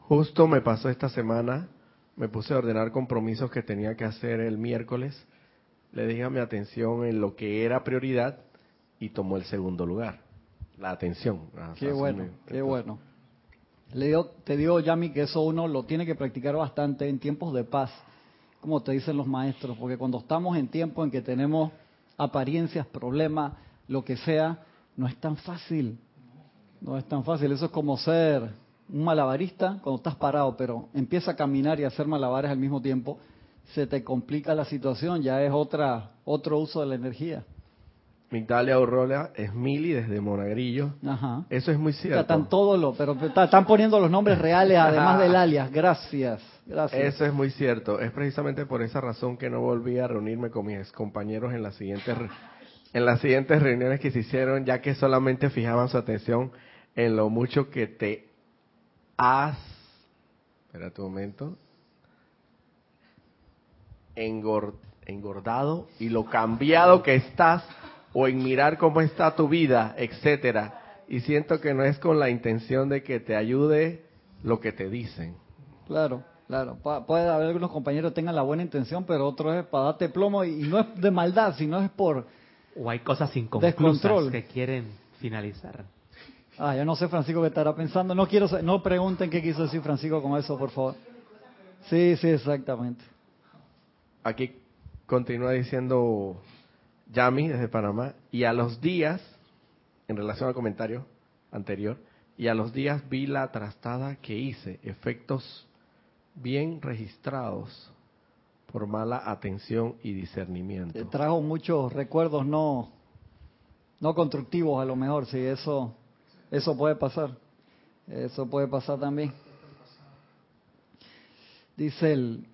Justo me pasó esta semana me puse a ordenar compromisos que tenía que hacer el miércoles, le dije a mi atención en lo que era prioridad y tomó el segundo lugar, la atención. Qué bueno, qué bueno. Le digo, te digo, Yami, que eso uno lo tiene que practicar bastante en tiempos de paz, como te dicen los maestros, porque cuando estamos en tiempo en que tenemos apariencias, problemas, lo que sea, no es tan fácil. No es tan fácil. Eso es como ser un malabarista cuando estás parado, pero empieza a caminar y a hacer malabares al mismo tiempo, se te complica la situación, ya es otra otro uso de la energía. Migdalia Aurora es Mili desde Monagrillo. Ajá. Eso es muy cierto. Están todos los, pero están poniendo los nombres reales además del alias. Gracias, gracias. Eso es muy cierto. Es precisamente por esa razón que no volví a reunirme con mis compañeros en las siguientes en las siguientes reuniones que se hicieron, ya que solamente fijaban su atención en lo mucho que te has, espera un momento, engordado y lo cambiado que estás o en mirar cómo está tu vida, etcétera. Y siento que no es con la intención de que te ayude lo que te dicen. Claro, claro. puede haber algunos compañeros que tengan la buena intención, pero otros es para darte plomo y, no es de maldad, sino es por... O hay cosas inconclusas que quieren finalizar. Ah, yo no sé, Francisco, qué estará pensando. No quiero, no pregunten qué quiso decir Francisco con eso, por favor. Sí, sí, exactamente. Aquí continúa diciendo Yami desde Panamá, y a los días, en relación al comentario anterior, y a los días vi la trastada que hice, efectos bien registrados por mala atención y discernimiento. Te trajo muchos recuerdos no, no constructivos a lo mejor, sí, eso eso puede pasar. Eso puede pasar también. Dice el,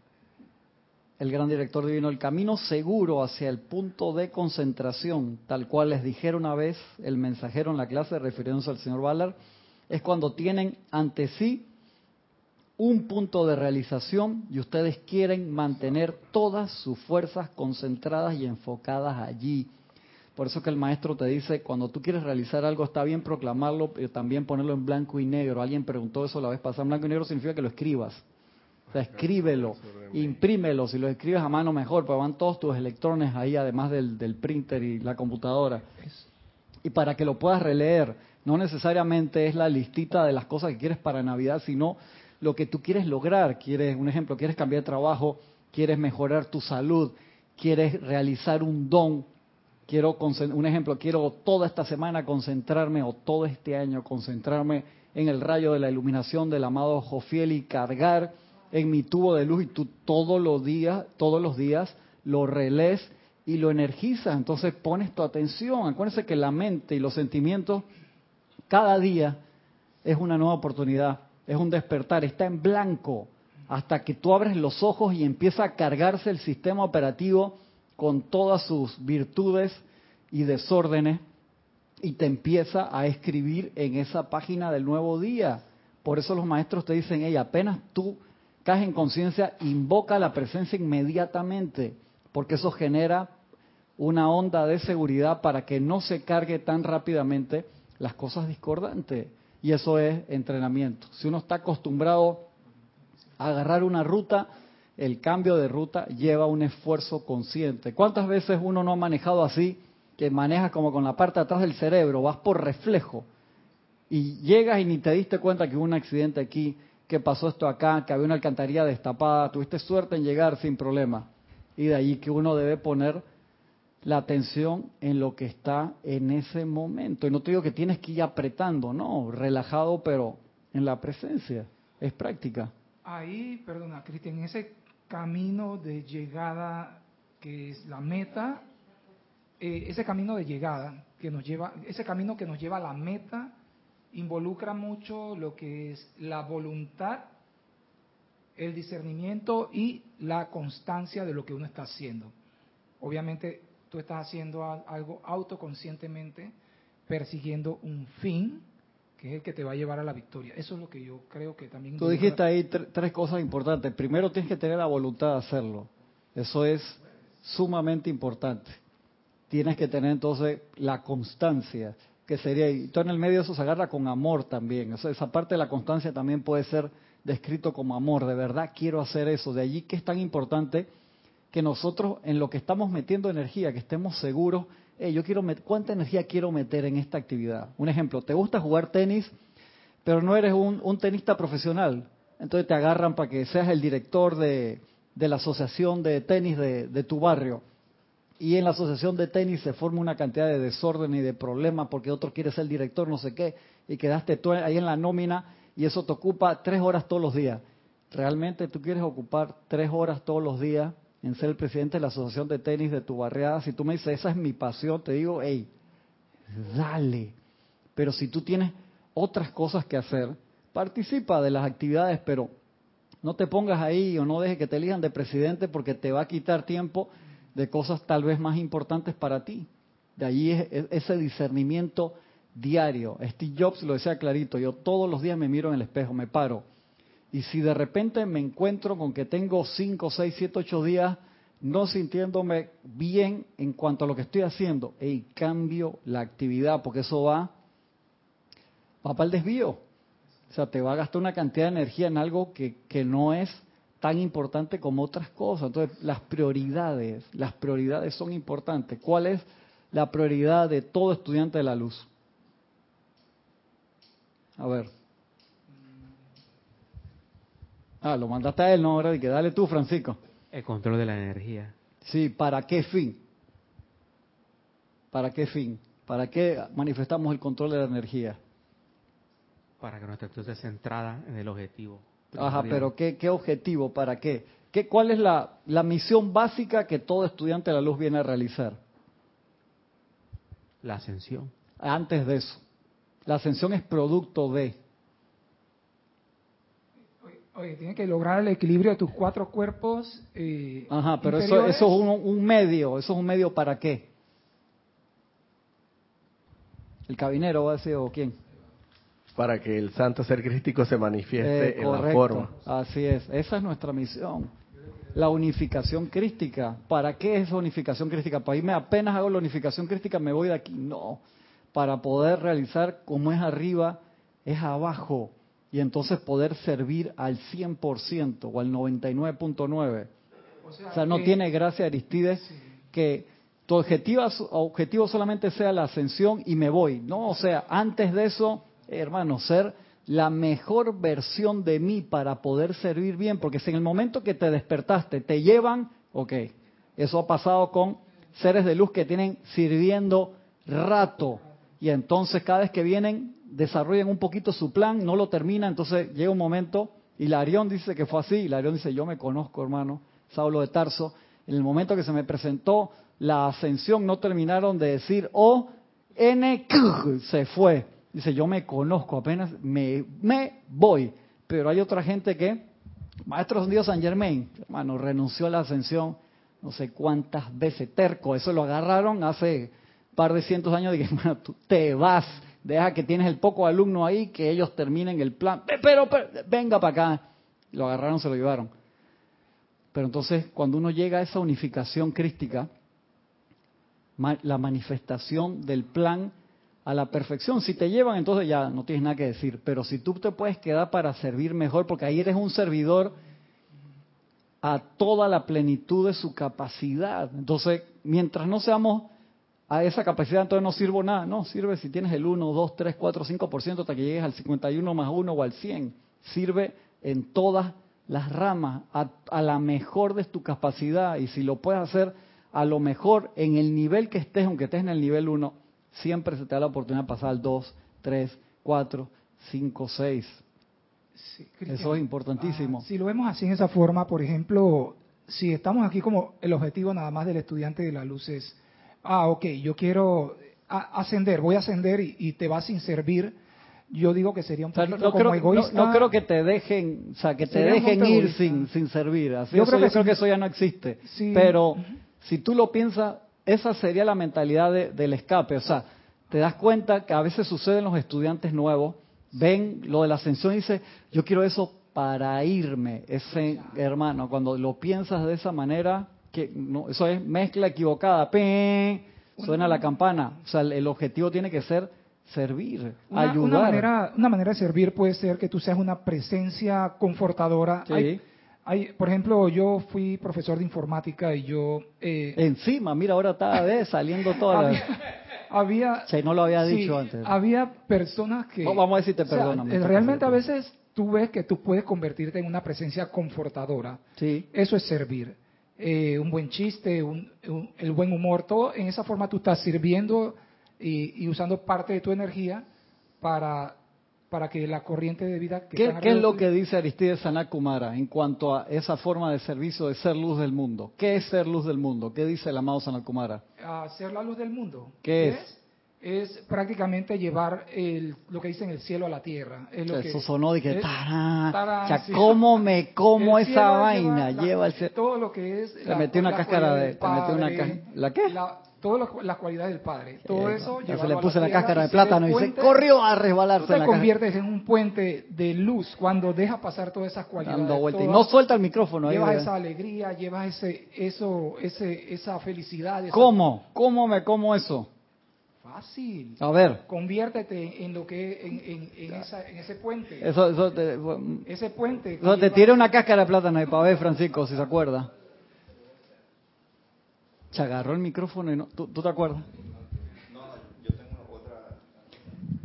el gran director divino, el camino seguro hacia el punto de concentración, tal cual les dijeron una vez el mensajero en la clase refiriéndose al señor Ballard, es cuando tienen ante sí un punto de realización y ustedes quieren mantener todas sus fuerzas concentradas y enfocadas allí. Por eso que el maestro te dice, cuando tú quieres realizar algo, está bien proclamarlo, pero también ponerlo en blanco y negro. Alguien preguntó eso la vez pasada. Blanco y negro significa que lo escribas. O sea, escríbelo, imprímelo. Si lo escribes a mano, mejor, porque van todos tus electrones ahí, además del, del printer y la computadora. Y para que lo puedas releer, No necesariamente es la listita de las cosas que quieres para Navidad, sino lo que tú quieres lograr. Quieres, un ejemplo, quieres cambiar de trabajo, quieres mejorar tu salud, quieres realizar un don. Quiero, un ejemplo, quiero toda esta semana concentrarme o todo este año concentrarme en el rayo de la iluminación del amado Jofiel y cargar en mi tubo de luz y tú todos los días, todos los días lo relés y lo energizas. Entonces pones tu atención. Acuérdense que la mente y los sentimientos cada día es una nueva oportunidad, es un despertar, está en blanco hasta que tú abres los ojos y empieza a cargarse el sistema operativo con todas sus virtudes y desórdenes y te empieza a escribir en esa página del nuevo día. Por eso los maestros te dicen, hey, apenas tú caes en conciencia, invoca la presencia inmediatamente, porque eso genera una onda de seguridad para que no se cargue tan rápidamente las cosas discordantes. Y eso es entrenamiento. Si uno está acostumbrado a agarrar una ruta, el cambio de ruta lleva un esfuerzo consciente. ¿Cuántas veces uno no ha manejado así, que manejas como con la parte de atrás del cerebro, vas por reflejo y llegas y ni te diste cuenta que hubo un accidente aquí, que pasó esto acá, que había una alcantarilla destapada, tuviste suerte en llegar sin problema. Y de ahí que uno debe poner la atención en lo que está en ese momento. Y no te digo que tienes que ir apretando, no, relajado, pero en la presencia. Es práctica. Ahí, perdona, Cristian, en ese camino de llegada que es la meta, eh, ese camino de llegada que nos lleva, ese camino que nos lleva a la meta, involucra mucho lo que es la voluntad, el discernimiento y la constancia de lo que uno está haciendo. Obviamente tú estás haciendo algo autoconscientemente, persiguiendo un fin, que es el que te va a llevar a la victoria. Eso es lo que yo creo que también... Tú dijiste ahí tres cosas importantes. Primero tienes que tener la voluntad de hacerlo. Eso es sumamente importante. Tienes que tener entonces la constancia, que sería, y todo en el medio eso se agarra con amor también. Esa parte de la constancia también puede ser descrito como amor. De verdad quiero hacer eso. De allí que es tan importante que nosotros en lo que estamos metiendo energía, que estemos seguros, yo quiero ¿cuánta energía quiero meter en esta actividad? Un ejemplo, ¿te gusta jugar tenis, pero no eres un, tenista profesional? Entonces te agarran para que seas el director de, la asociación de tenis de, tu barrio. Y en la asociación de tenis se forma una cantidad de desorden y de problemas porque otro quiere ser director, no sé qué, y quedaste tú ahí en la nómina y eso te ocupa tres horas todos los días. ¿Realmente tú quieres ocupar tres horas todos los días en ser el presidente de la asociación de tenis de tu barriada, si tú me dices, esa es mi pasión, te digo, hey, dale. Pero si tú tienes otras cosas que hacer, participa de las actividades, pero no te pongas ahí o no dejes que te elijan de presidente porque te va a quitar tiempo de cosas tal vez más importantes para ti. De ahí es ese discernimiento diario. Steve Jobs lo decía clarito, yo todos los días me miro en el espejo, me paro y si de repente me encuentro con que tengo 5, 6, 7, 8 días no sintiéndome bien en cuanto a lo que estoy haciendo, y cambio la actividad, porque eso va, va para el desvío. O sea, te va a gastar una cantidad de energía en algo que, que no es tan importante como otras cosas. Entonces, las prioridades, las prioridades son importantes. ¿Cuál es la prioridad de todo estudiante de la luz? A ver. Ah, lo mandaste a él, no, ahora que dale tú, Francisco. El control de la energía. Sí, ¿para qué fin? ¿Para qué fin? ¿Para qué manifestamos el control de la energía? Para que nuestra actitud esté centrada en el objetivo. Ajá, pero ¿qué, qué objetivo? ¿Para qué? ¿Qué ¿Cuál es la, la misión básica que todo estudiante de la luz viene a realizar? La ascensión. Antes de eso. La ascensión es producto de. Oye, tienes que lograr el equilibrio de tus cuatro cuerpos. Eh, Ajá, pero eso, eso es un, medio. ¿Eso es un medio para qué? ¿El cabinero va a decir o quién? Para que el santo ser crístico se manifieste eh, en la forma. Así es. Esa es nuestra misión. La unificación crística. ¿Para qué es unificación crística? Para irme apenas hago la unificación crística, me voy de aquí. No. Para poder realizar como es arriba, es abajo y entonces poder servir al 100% o al 99.9. O sea, no tiene gracia Aristides que tu objetivo, objetivo solamente sea la ascensión y me voy. No, o sea, antes de eso, hermano, ser la mejor versión de mí para poder servir bien, porque si en el momento que te despertaste te llevan, ok, eso ha pasado con seres de luz que tienen sirviendo rato y entonces cada vez que vienen desarrollan un poquito su plan, no lo terminan, entonces llega un momento y Larión dice que fue así, y Larión dice, yo me conozco hermano, Saulo de Tarso, en el momento que se me presentó la ascensión no terminaron de decir, oh, N, se fue. Dice, yo me conozco, apenas me, me voy. Pero hay otra gente que, Maestro Dios San Germain, hermano, renunció a la ascensión no sé cuántas veces, terco, eso lo agarraron hace un par de cientos años, dije, hermano, tú te vas, deja que tienes el poco alumno ahí, que ellos terminen el plan, pero, pero venga para acá. Lo agarraron, se lo llevaron. Pero entonces, cuando uno llega a esa unificación crística, la manifestación del plan a la perfección. Si te llevan, entonces ya no tienes nada que decir. Pero si tú te puedes quedar para servir mejor, porque ahí eres un servidor a toda la plenitud de su capacidad. Entonces, mientras no seamos a esa capacidad, entonces no sirvo nada. No, sirve si tienes el 1, 2, 3, 4, 5% hasta que llegues al 51 más 1 o al 100. Sirve en todas las ramas, a, a la mejor de tu capacidad. Y si lo puedes hacer a lo mejor en el nivel que estés, aunque estés en el nivel 1, siempre se te da la oportunidad de pasar al 2, 3, 4, 5, 6. Eso es importantísimo. Ah, si lo vemos así en esa forma, por ejemplo, si estamos aquí como el objetivo nada más del estudiante de la luz es, ah, ok, yo quiero ascender, voy a ascender y, te vas sin servir, yo digo que sería un poquito no, como egoísta. No, creo que te dejen, o sea, que te dejen ir sin, sin servir. Así yo, creo, que, creo que eso ya no existe. Pero si tú lo piensas, esa sería la mentalidad del escape. O sea, te das cuenta que a veces sucede en los estudiantes nuevos, ven lo de la ascensión y dice, yo quiero eso para irme. Ese hermano, cuando lo piensas de esa manera, que no, eso es mezcla equivocada. Suena la campana. O sea, el objetivo tiene que ser servir, ayudar. Una manera, una manera de servir puede ser que tú seas una presencia confortadora. Sí por ejemplo, yo fui profesor de informática y yo... Eh, Encima, mira, ahora está saliendo toda había, la... no lo había dicho antes. Había personas que... vamos a decirte perdón. Eh, realmente a veces tú ves que tú puedes convertirte en una presencia confortadora. Sí. Eso es servir. Eh, un buen chiste, el buen humor, todo en esa forma tú estás sirviendo y, y usando parte de tu energía para para que la corriente de vida que ¿Qué, ¿qué es lo que dice Aristides Sanakumara en cuanto a esa forma de servicio de ser luz del mundo? ¿Qué es ser luz del mundo? ¿Qué dice el amado Sanakumara? Uh, ser la luz del mundo. ¿Qué, es? es? prácticamente llevar el, lo que dicen el cielo a la tierra. Es lo Eso sonó de que tará, ¿cómo me como esa vaina? Lleva, el cielo. Todo lo que es. Te metí una cáscara de. Te una ¿La qué? Todas las cualidades del Padre. Todo eso. se le puse la cáscara de plátano y se corrió a resbalarse. Tú te conviertes en un puente de luz cuando dejas pasar todas esas cualidades. Dando vuelta. y no suelta el micrófono. Llevas esa alegría, llevas ese, eso, ese, esa felicidad. ¿Cómo? ¿Cómo me como eso? Fácil. A ver. Conviértete en lo que en, en, esa, en ese puente. Eso, eso te, ese puente. Eso te tira una cáscara de plátano y para ver, Francisco, si se acuerda. Se agarró el micrófono y no. ¿Tú, te acuerdas? No, yo tengo otra.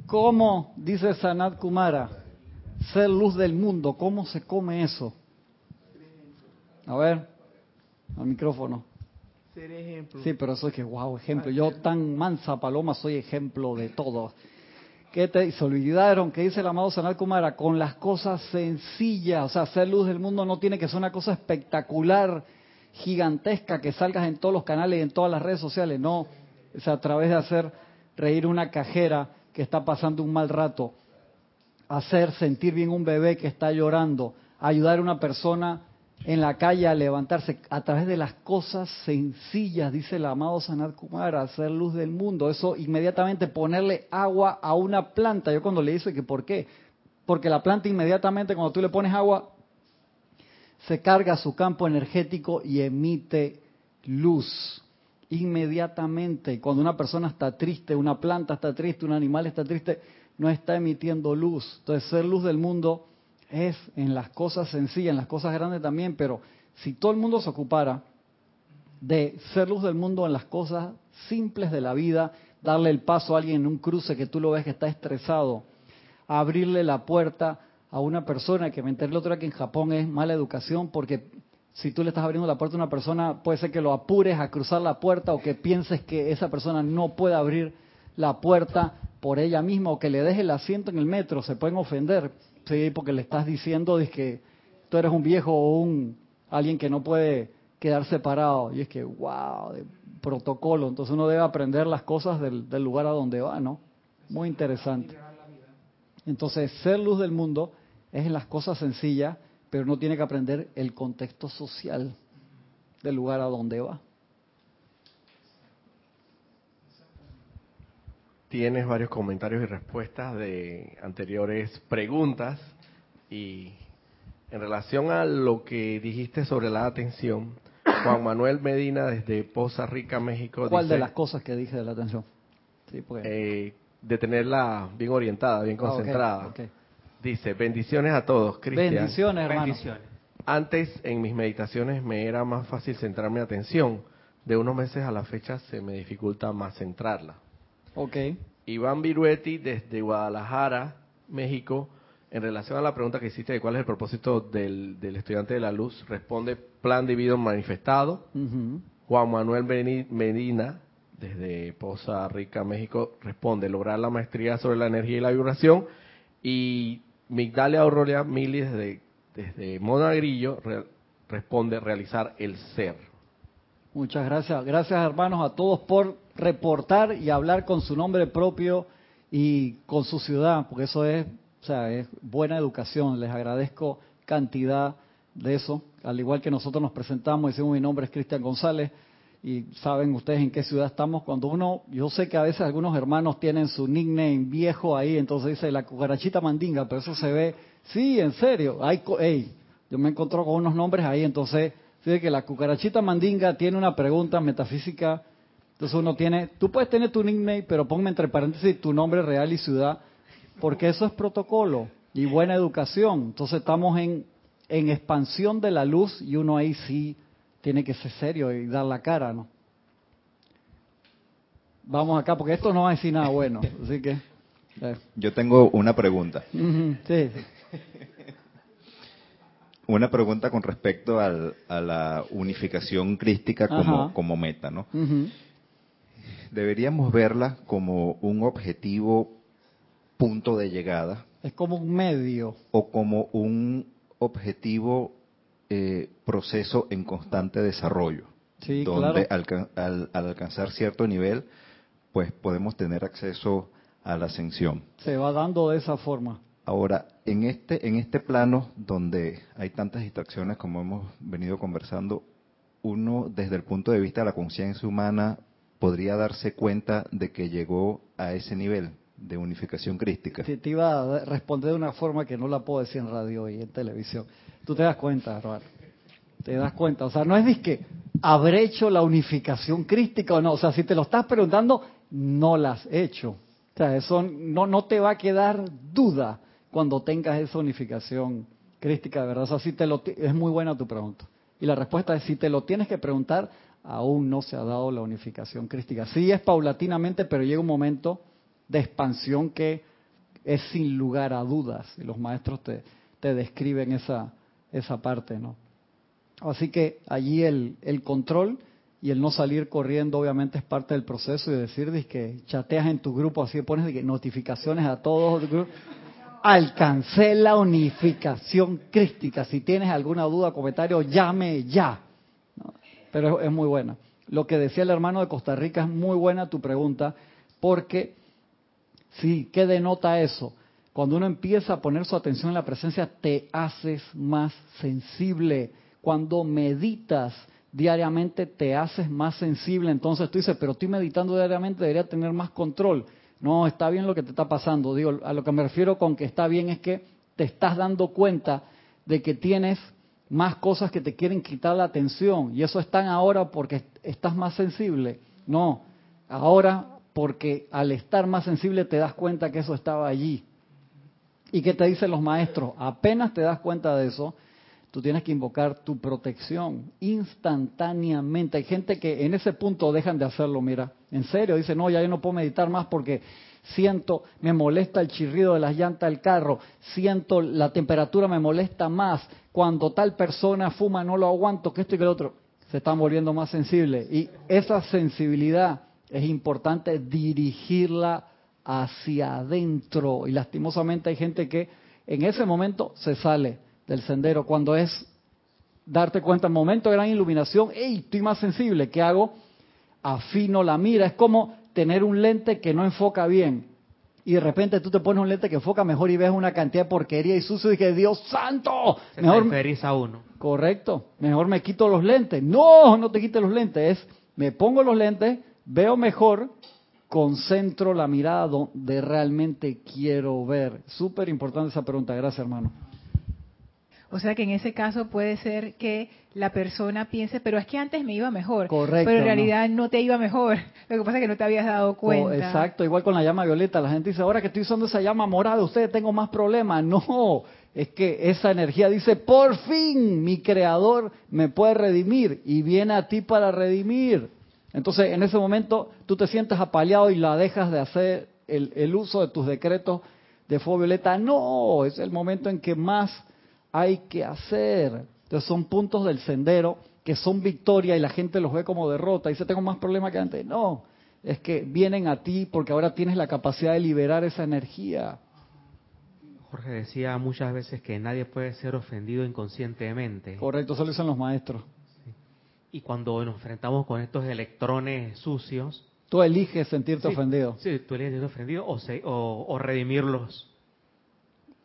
¿Cómo, dice Sanat Kumara, ser luz del mundo? ¿Cómo se come eso? A ver, al micrófono. Ser ejemplo. Sí, pero eso es que, wow, ejemplo. Yo tan mansa paloma soy ejemplo de todo. ¿Qué te se olvidaron? ¿Qué dice el amado Sanat Kumara? Con las cosas sencillas. O sea, ser luz del mundo no tiene que ser una cosa espectacular gigantesca que salgas en todos los canales y en todas las redes sociales, no, es a través de hacer reír una cajera que está pasando un mal rato, hacer sentir bien un bebé que está llorando, ayudar a una persona en la calle a levantarse a través de las cosas sencillas, dice el amado Sanat Kumara, hacer luz del mundo. Eso inmediatamente ponerle agua a una planta. Yo cuando le dije que por qué, porque la planta inmediatamente cuando tú le pones agua se carga su campo energético y emite luz inmediatamente. Cuando una persona está triste, una planta está triste, un animal está triste, no está emitiendo luz. Entonces, ser luz del mundo es en las cosas sencillas, en las cosas grandes también, pero si todo el mundo se ocupara de ser luz del mundo en las cosas simples de la vida, darle el paso a alguien en un cruce que tú lo ves que está estresado, abrirle la puerta a una persona que me enteré el otro día que en Japón es mala educación porque si tú le estás abriendo la puerta a una persona puede ser que lo apures a cruzar la puerta o que pienses que esa persona no puede abrir la puerta por ella misma o que le deje el asiento en el metro, se pueden ofender, sí, porque le estás diciendo que tú eres un viejo o un alguien que no puede quedar separado. Y es que, wow, de protocolo. Entonces uno debe aprender las cosas del, del lugar a donde va, ¿no? Muy interesante. Entonces, ser luz del mundo es en las cosas sencillas, pero uno tiene que aprender el contexto social del lugar a donde va. tienes varios comentarios y respuestas de anteriores preguntas y en relación a lo que dijiste sobre la atención, Juan Manuel Medina desde Poza Rica, México. ¿Cuál de las cosas que dije de la atención? Eh, de tenerla bien orientada, bien ah, concentrada. Dice, bendiciones a todos, Cristian. Bendiciones, hermano. Antes en mis meditaciones me era más fácil centrar mi atención. De unos meses a la fecha se me dificulta más centrarla. Ok. Iván Viruetti desde Guadalajara, México, en relación a la pregunta que hiciste de cuál es el propósito del, estudiante de la luz, responde plan divino manifestado. Juan Manuel Medina, desde Poza Rica, México, responde lograr la maestría sobre la energía y la vibración. Y Migdalia Aurelia Mili, desde, desde Monagrillo, responde realizar el ser. Muchas gracias. Gracias hermanos a todos por reportar y hablar con su nombre propio y con su ciudad, porque eso es, o sea, es buena educación. Les agradezco cantidad de eso. Al igual que nosotros nos presentamos, decimos mi nombre es Cristian González y saben ustedes en qué ciudad estamos. Cuando uno, yo sé que a veces algunos hermanos tienen su nickname viejo ahí, entonces dice la cucarachita mandinga, pero eso se ve, sí, en serio. Hay, hey, yo me encontró con unos nombres ahí, entonces Fíjate que la cucarachita mandinga tiene una pregunta metafísica. Entonces uno tiene, tú puedes tener tu nickname, pero ponme entre paréntesis tu nombre real y ciudad, porque eso es protocolo y buena educación. Entonces estamos en, en expansión de la luz y uno ahí sí tiene que ser serio y dar la cara, ¿no? Vamos acá, porque esto no va a decir nada bueno, así que... Eh. Yo tengo una pregunta. sí. Una pregunta con respecto al, a la unificación crística como, como meta, ¿no? Deberíamos verla como un objetivo punto de llegada. Es como un medio. O como un objetivo eh, proceso en constante desarrollo. Sí, donde al, alcanzar cierto nivel, pues podemos tener acceso a la ascensión. Se va dando de esa forma. Ahora, en este, en este plano donde hay tantas distracciones como hemos venido conversando, uno desde el punto de vista de la conciencia humana podría darse cuenta de que llegó a ese nivel de unificación crística. Te, te iba a responder de una forma que no la puedo decir en radio y en televisión. Tú te das cuenta, Roberto. Te das cuenta. O sea, no es que habré hecho la unificación crística o no. O sea, si te lo estás preguntando, no la has hecho. O sea, eso no, no te va a quedar duda cuando tengas esa unificación crística de verdad. O sea, si te lo, es muy buena tu pregunta. Y la respuesta es, si te lo tienes que preguntar, aún no se ha dado la unificación crística. Sí es paulatinamente, pero llega un momento de expansión que es sin lugar a dudas. Y los maestros te, te describen esa, esa parte, ¿no? Así que allí el, el control y el no salir corriendo obviamente es parte del proceso y decir que chateas en tu grupo, así pones notificaciones a todos alcancé la unificación crística. Si tienes alguna duda o comentario, llame ya. Pero es, muy buena. Lo que decía el hermano de Costa Rica es muy buena tu pregunta, porque sí, ¿qué denota eso? Cuando uno empieza a poner su atención en la presencia, te haces más sensible. Cuando meditas diariamente, te haces más sensible. Entonces tú dices, pero estoy meditando diariamente, debería tener más control. No, está bien lo que te está pasando. Digo, a lo que me refiero con que está bien es que te estás dando cuenta de que tienes más cosas que te quieren quitar la atención y eso están ahora porque estás más sensible. No, ahora porque al estar más sensible te das cuenta que eso estaba allí. ¿Y qué te dicen los maestros? Apenas te das cuenta de eso, Tú tienes que invocar tu protección instantáneamente. Hay gente que en ese punto dejan de hacerlo, mira. En serio, dice, no, ya yo no puedo meditar más porque siento, me molesta el chirrido de las llantas del carro, siento la temperatura me molesta más, cuando tal persona fuma no lo aguanto, que esto y que lo otro. Se están volviendo más sensibles. Y esa sensibilidad es importante dirigirla hacia adentro. Y lastimosamente hay gente que en ese momento se sale del sendero. Cuando es darte cuenta, en momento de gran iluminación, hey, estoy más sensible, ¿qué hago? Afino la mira. Es como tener un lente que no enfoca bien. Y de repente tú te pones un lente que enfoca mejor y ves una cantidad de porquería y sucio y que Dios santo. Se mejor a uno. Correcto. Mejor me quito los lentes. No, no te quites los lentes. Es, me pongo los lentes, veo mejor, concentro la mirada donde realmente quiero ver. Súper importante esa pregunta. Gracias, hermano. O sea que en ese caso puede ser que la persona piense, pero es que antes me iba mejor. Correcto. Pero en realidad no, te iba mejor. Lo que pasa es que no te habías dado cuenta. exacto, igual con la llama violeta. La gente dice, ahora que estoy usando esa llama morada, ustedes tengo más problemas. No, es que esa energía dice, por fin mi creador me puede redimir y viene a ti para redimir. Entonces, en ese momento tú te sientes apaleado y la dejas de hacer el, el uso de tus decretos de fuego violeta. No, es el momento en que más hay que hacer. Entonces son puntos del sendero que son victoria y la gente los ve como derrota. Y dice, tengo más problemas que antes. No, es que vienen a ti porque ahora tienes la capacidad de liberar esa energía. Jorge decía muchas veces que nadie puede ser ofendido inconscientemente. Correcto, eso lo dicen los maestros. Y cuando nos enfrentamos con estos electrones sucios... Tú eliges sentirte ofendido. Sí, tú eliges sentirte ofendido o, o redimirlos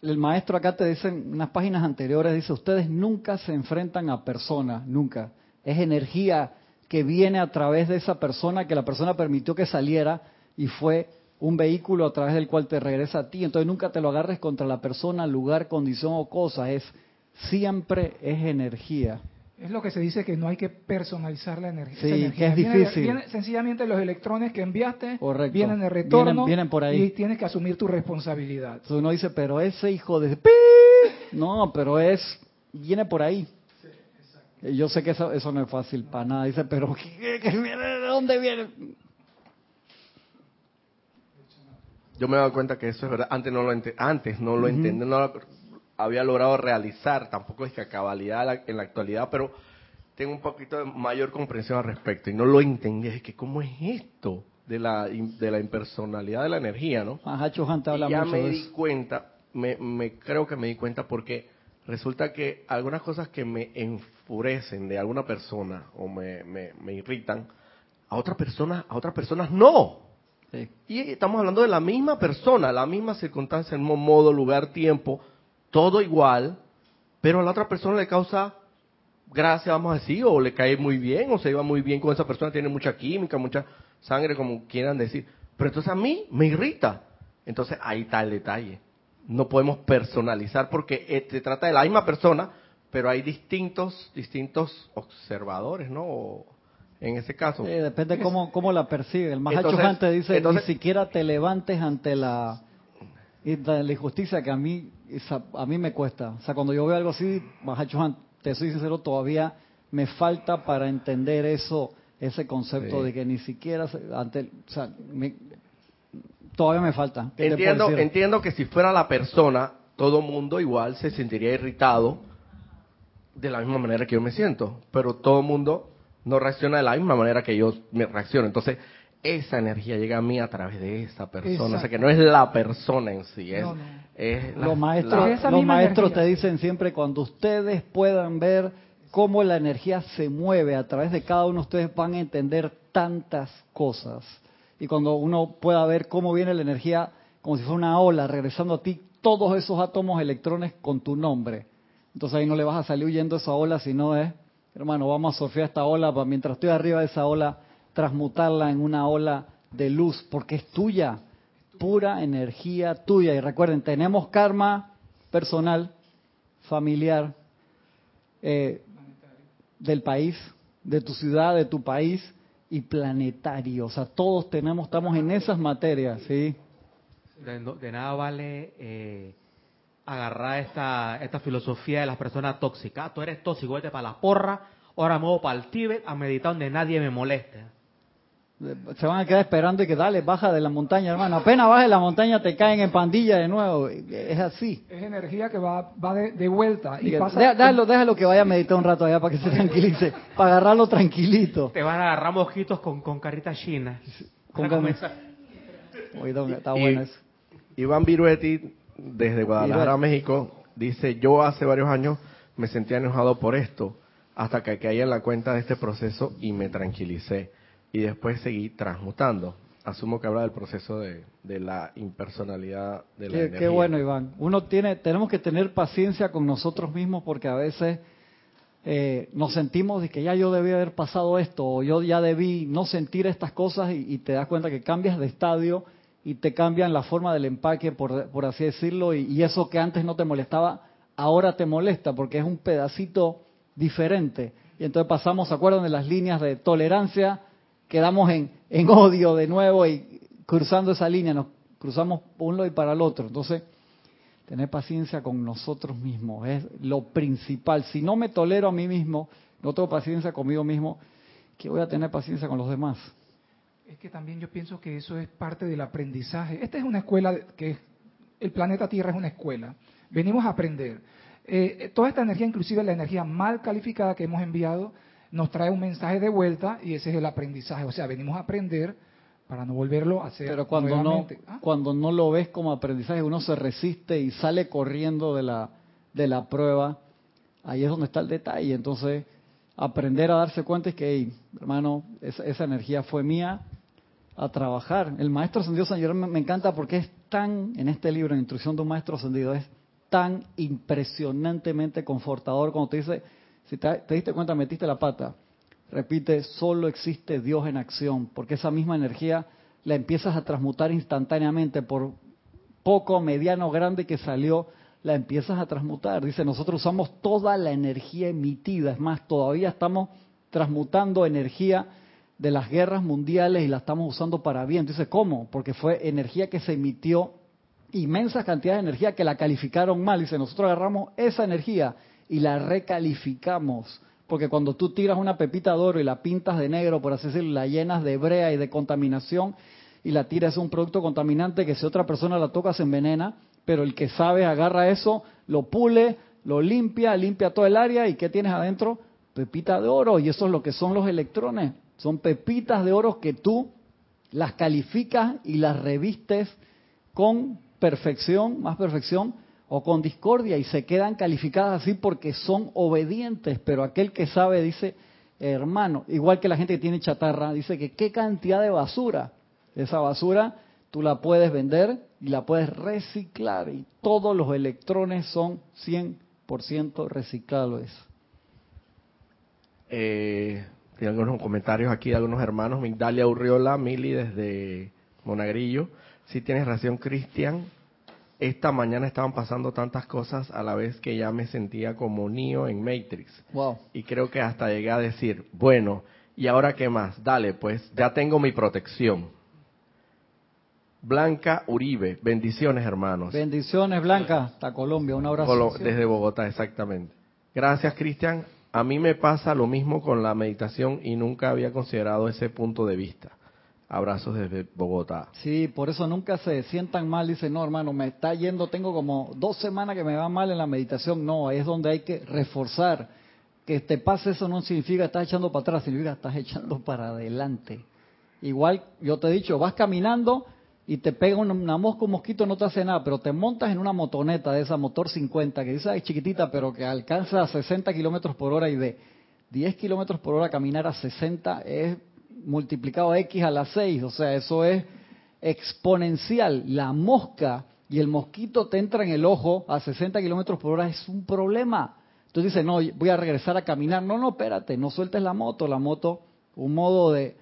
el maestro acá te dice en unas páginas anteriores, dice, ustedes nunca se enfrentan a personas, nunca. Es energía que viene a través de esa persona, que la persona permitió que saliera y fue un vehículo a través del cual te regresa a ti. Entonces nunca te lo agarres contra la persona, lugar, condición o cosa. Es siempre es energía. Es lo que se dice que no hay que personalizar la energía. Sí, que es difícil. sencillamente los electrones que enviaste vienen de retorno vienen, por ahí. y tienes que asumir tu responsabilidad. Entonces uno dice, pero ese hijo de... No, pero es... Viene por ahí. Sí, Yo sé que eso, eso no es fácil para nada. Dice, pero ¿de dónde viene? Yo me he dado cuenta que eso es verdad. Antes no lo, antes no lo entendí, no lo había logrado realizar, tampoco es que a cabalidad en la actualidad, pero tengo un poquito de mayor comprensión al respecto y no lo entendí, es que cómo es esto de la, de la impersonalidad de la energía, ¿no? y ya me di cuenta, me, me creo que me di cuenta porque resulta que algunas cosas que me enfurecen de alguna persona o me, me, irritan, a otras personas, a otras personas no. Y estamos hablando de la misma persona, la misma circunstancia, el mismo modo, lugar, tiempo, todo igual, pero a la otra persona le causa gracia, vamos a decir, o le cae muy bien, o se lleva muy bien con esa persona, tiene mucha química, mucha sangre, como quieran decir. Pero entonces a mí me irrita. Entonces ahí está el detalle. No podemos personalizar porque eh, se trata de la misma persona, pero hay distintos, distintos observadores, ¿no? en ese caso. depende cómo, cómo la percibe. El más te dice, ni siquiera te levantes ante la la injusticia que a mí, a mí me cuesta. O sea, cuando yo veo algo así, te soy sincero, todavía me falta para entender eso, ese concepto de que ni siquiera, ante, o sea, todavía me falta. Entiendo, entiendo que si fuera la persona, todo mundo igual se sentiría irritado de la misma manera que yo me siento, pero todo mundo no reacciona de la misma manera que yo me reacciono. Entonces, esa energía llega a mí a través de esa persona. O sea, que no es la persona en sí, es, los maestros, los maestros te dicen siempre cuando ustedes puedan ver cómo la energía se mueve a través de cada uno, ustedes van a entender tantas cosas. Y cuando uno pueda ver cómo viene la energía como si fuera una ola regresando a ti, todos esos átomos electrones con tu nombre. Entonces ahí no le vas a salir huyendo esa ola, sino es, hermano, vamos a surfear esta ola, para mientras estoy arriba de esa ola, transmutarla en una ola de luz, porque es tuya, pura energía tuya. Y recuerden, tenemos karma personal, familiar, eh, del país, de tu ciudad, de tu país y planetario. O sea, todos tenemos, estamos en esas materias, ¿sí? De, nada vale eh, agarrar esta, esta filosofía de las personas tóxicas. Ah, tú eres tóxico, vete para la porra, ahora me voy para el Tíbet a meditar donde nadie me moleste. Se van a quedar esperando y que dale, baja de la montaña, hermano. Apenas baja de la montaña te caen en pandilla de nuevo. Es así. Es energía que va, va de, vuelta. Y pasa déjalo, déjalo que vaya a meditar un rato allá para que se tranquilice, para agarrarlo tranquilito. Te van a agarrar mosquitos con, con carita china. Con está bueno eso. Iván Virueti, desde Guadalajara, México, dice, yo hace varios años me sentía enojado por esto, hasta que caí en la cuenta de este proceso y me tranquilicé y después seguí transmutando. Asumo que habla del proceso de, la impersonalidad de la qué, energía. Qué bueno, Iván. Uno tiene, tenemos que tener paciencia con nosotros mismos porque a veces eh, nos sentimos de que ya yo debí haber pasado esto o yo ya debí no sentir estas cosas y, te das cuenta que cambias de estadio y te cambian la forma del empaque, por, por así decirlo, y, y eso que antes no te molestaba, ahora te molesta porque es un pedacito diferente. Y entonces pasamos, ¿se acuerdan de las líneas de tolerancia? Quedamos en, en odio de nuevo y cruzando esa línea, nos cruzamos por un lado y para el otro. Entonces, tener paciencia con nosotros mismos es lo principal. Si no me tolero a mí mismo, no tengo paciencia conmigo mismo, ¿qué voy a tener paciencia con los demás? Es que también yo pienso que eso es parte del aprendizaje. Esta es una escuela que el planeta Tierra es una escuela. Venimos a aprender. Eh, toda esta energía, inclusive la energía mal calificada que hemos enviado, nos trae un mensaje de vuelta y ese es el aprendizaje. O sea, venimos a aprender para no volverlo a hacer. Pero cuando no ¿ah? cuando no lo ves como aprendizaje, uno se resiste y sale corriendo de la de la prueba. Ahí es donde está el detalle. Entonces, aprender a darse cuenta es que, hermano, esa, energía fue mía a trabajar. El maestro ascendido San Jerome me, encanta porque es tan, en este libro, en Instrucción de un Maestro Ascendido, es tan impresionantemente confortador cuando te dice, si te, diste cuenta, metiste la pata. Repite, solo existe Dios en acción, porque esa misma energía la empiezas a transmutar instantáneamente por poco, mediano, grande que salió, la empiezas a transmutar. Dice, nosotros usamos toda la energía emitida, es más, todavía estamos transmutando energía de las guerras mundiales y la estamos usando para bien. Dice, ¿cómo? Porque fue energía que se emitió, inmensa cantidad de energía que la calificaron mal. Dice, nosotros agarramos esa energía y la recalificamos. Porque cuando tú tiras una pepita de oro y la pintas de negro, por así decirlo, la llenas de brea y de contaminación y la tiras a un producto contaminante que si otra persona la toca se envenena, pero el que sabe agarra eso, lo pule, lo limpia, limpia todo el área y ¿qué tienes adentro? Pepita de oro y eso es lo que son los electrones. Son pepitas de oro que tú las calificas y las revistes con perfección, más perfección, o con discordia y se quedan calificadas así porque son obedientes, pero aquel que sabe dice, hermano, igual que la gente que tiene chatarra, dice que qué cantidad de basura, esa basura tú la puedes vender y la puedes reciclar y todos los electrones son 100% reciclables. Eh, algunos comentarios aquí de algunos hermanos, Migdalia Urriola, Mili desde Monagrillo, si tienes razón Cristian, esta mañana estaban pasando tantas cosas a la vez que ya me sentía como Neo en Matrix. Wow. Y creo que hasta llegué a decir, bueno, ¿y ahora qué más? Dale, pues ya tengo mi protección. Blanca Uribe, bendiciones hermanos. Bendiciones Blanca, hasta Colombia, un abrazo. Desde Bogotá, exactamente. Gracias Cristian. A mí me pasa lo mismo con la meditación y nunca había considerado ese punto de vista. Abrazos desde Bogotá. Sí, por eso nunca se sientan mal. Dicen, no, hermano, me está yendo, tengo como dos semanas que me va mal en la meditación. No, es donde hay que reforzar. Que te pase eso no significa estás echando para atrás, significa estás echando para adelante. Igual, yo te he dicho, vas caminando y te pega una, mosca, un mosquito, no te hace nada, pero te montas en una motoneta de esa motor 50, que dice es chiquitita, pero que alcanza a 60 kilómetros por hora y de 10 kilómetros por hora caminar a 60 es multiplicado X a la 6, o sea, eso es exponencial. La mosca y el mosquito te entra en el ojo a 60 kilómetros por hora es un problema. Entonces dice, no, voy a regresar a caminar. No, no, espérate, no sueltes la moto. La moto, un modo de,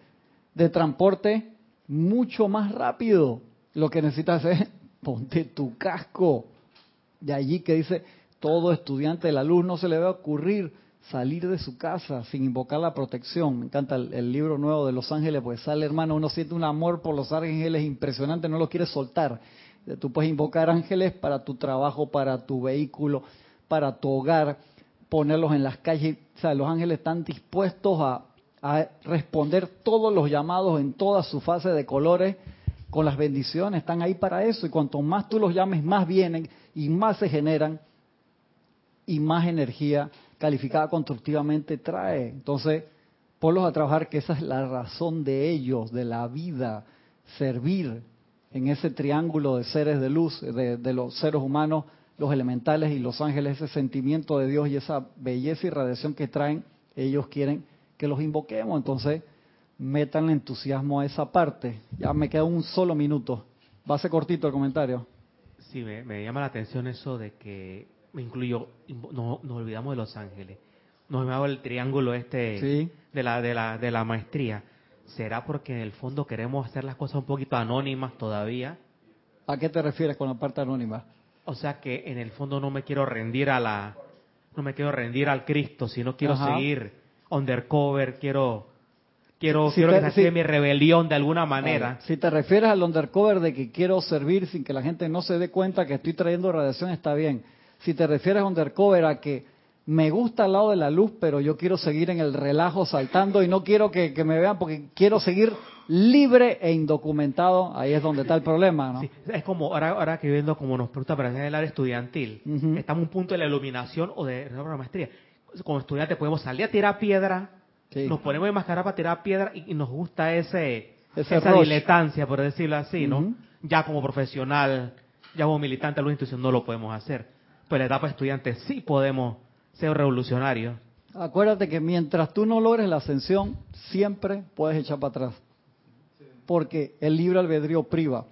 de transporte mucho más rápido. Lo que necesitas es ponte tu casco. De allí que dice, todo estudiante de la luz no se le va a ocurrir salir de su casa sin invocar la protección. Me encanta el, libro nuevo de Los Ángeles, pues sale hermano, uno siente un amor por los ángeles impresionante, no lo quiere soltar. Tú puedes invocar ángeles para tu trabajo, para tu vehículo, para tu hogar, ponerlos en las calles. Los ángeles están dispuestos a, a responder todos los llamados en toda su fase de colores con las bendiciones. Están ahí para eso. Y cuanto más tú los llames, más vienen y más se generan y más energía calificada constructivamente trae. Entonces, ponlos a trabajar, que esa es la razón de ellos, de la vida, servir en ese triángulo de seres de luz, de, los seres humanos, los elementales y los ángeles, ese sentimiento de Dios y esa belleza y radiación que traen, ellos quieren que los invoquemos. Entonces, metan entusiasmo a esa parte. Ya me queda un solo minuto. Va a ser cortito el comentario. Sí, me, llama la atención eso de que me incluyo, no, nos olvidamos de los ángeles. Nos olvidamos el triángulo este de, la, de, la, de la maestría. ¿Será porque en el fondo queremos hacer las cosas un poquito anónimas todavía? ¿A qué te refieres con la parte anónima? O sea que en el fondo no me quiero rendir a la, no me quiero rendir al Cristo, sino quiero seguir undercover, quiero, quiero, quiero que se mi rebelión de alguna manera. si te refieres al undercover de que quiero servir sin que la gente no se dé cuenta que estoy trayendo radiación, está bien. Si te refieres a undercover a que me gusta al lado de la luz, pero yo quiero seguir en el relajo saltando y no quiero que, me vean porque quiero seguir libre e indocumentado. Ahí es donde está el problema, ¿no? es como, ahora, ahora que viendo como nos pregunta para el área estudiantil, estamos en un punto de la iluminación o de, la maestría. Como estudiantes podemos salir a tirar piedra, nos ponemos de máscara para tirar piedra y, nos gusta ese, esa diletancia, por decirlo así, ¿no? Ya como profesional, ya como militante de la institución no lo podemos hacer. Pero la etapa estudiante sí podemos sea revolucionario. Acuérdate que mientras tú no logres la ascensión, siempre puedes echar para atrás. Porque el libre albedrío priva.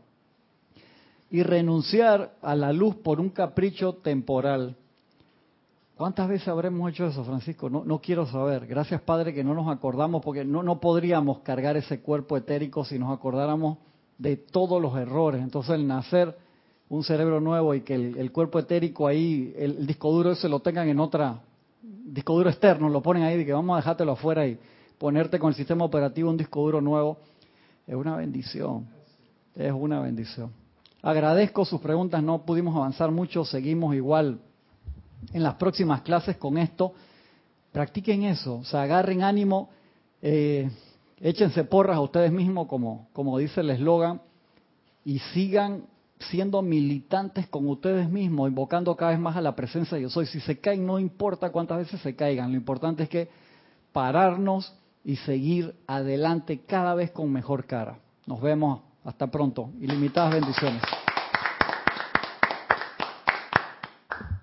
Y renunciar a la luz por un capricho temporal. ¿Cuántas veces habremos hecho eso, Francisco? No, no quiero saber. Gracias, Padre, que no nos acordamos, porque no, no podríamos cargar ese cuerpo etérico si nos acordáramos de todos los errores. Entonces, el nacer un cerebro nuevo y que el, cuerpo etérico ahí, el, disco duro ese lo tengan en otra, disco duro externo, lo ponen ahí y que vamos a dejártelo afuera y ponerte con el sistema operativo un disco duro nuevo, es una bendición, es una bendición. Agradezco sus preguntas, no pudimos avanzar mucho, seguimos igual en las próximas clases con esto. Practiquen eso, o sea, agarren ánimo, eh, échense porras a ustedes mismos, como, como dice el eslogan, y sigan siendo militantes con ustedes mismos, invocando cada vez más a la presencia de yo soy. Si se caen, no importa cuántas veces se caigan, lo importante es que pararnos y seguir adelante cada vez con mejor cara. Nos vemos, hasta pronto. Ilimitadas bendiciones.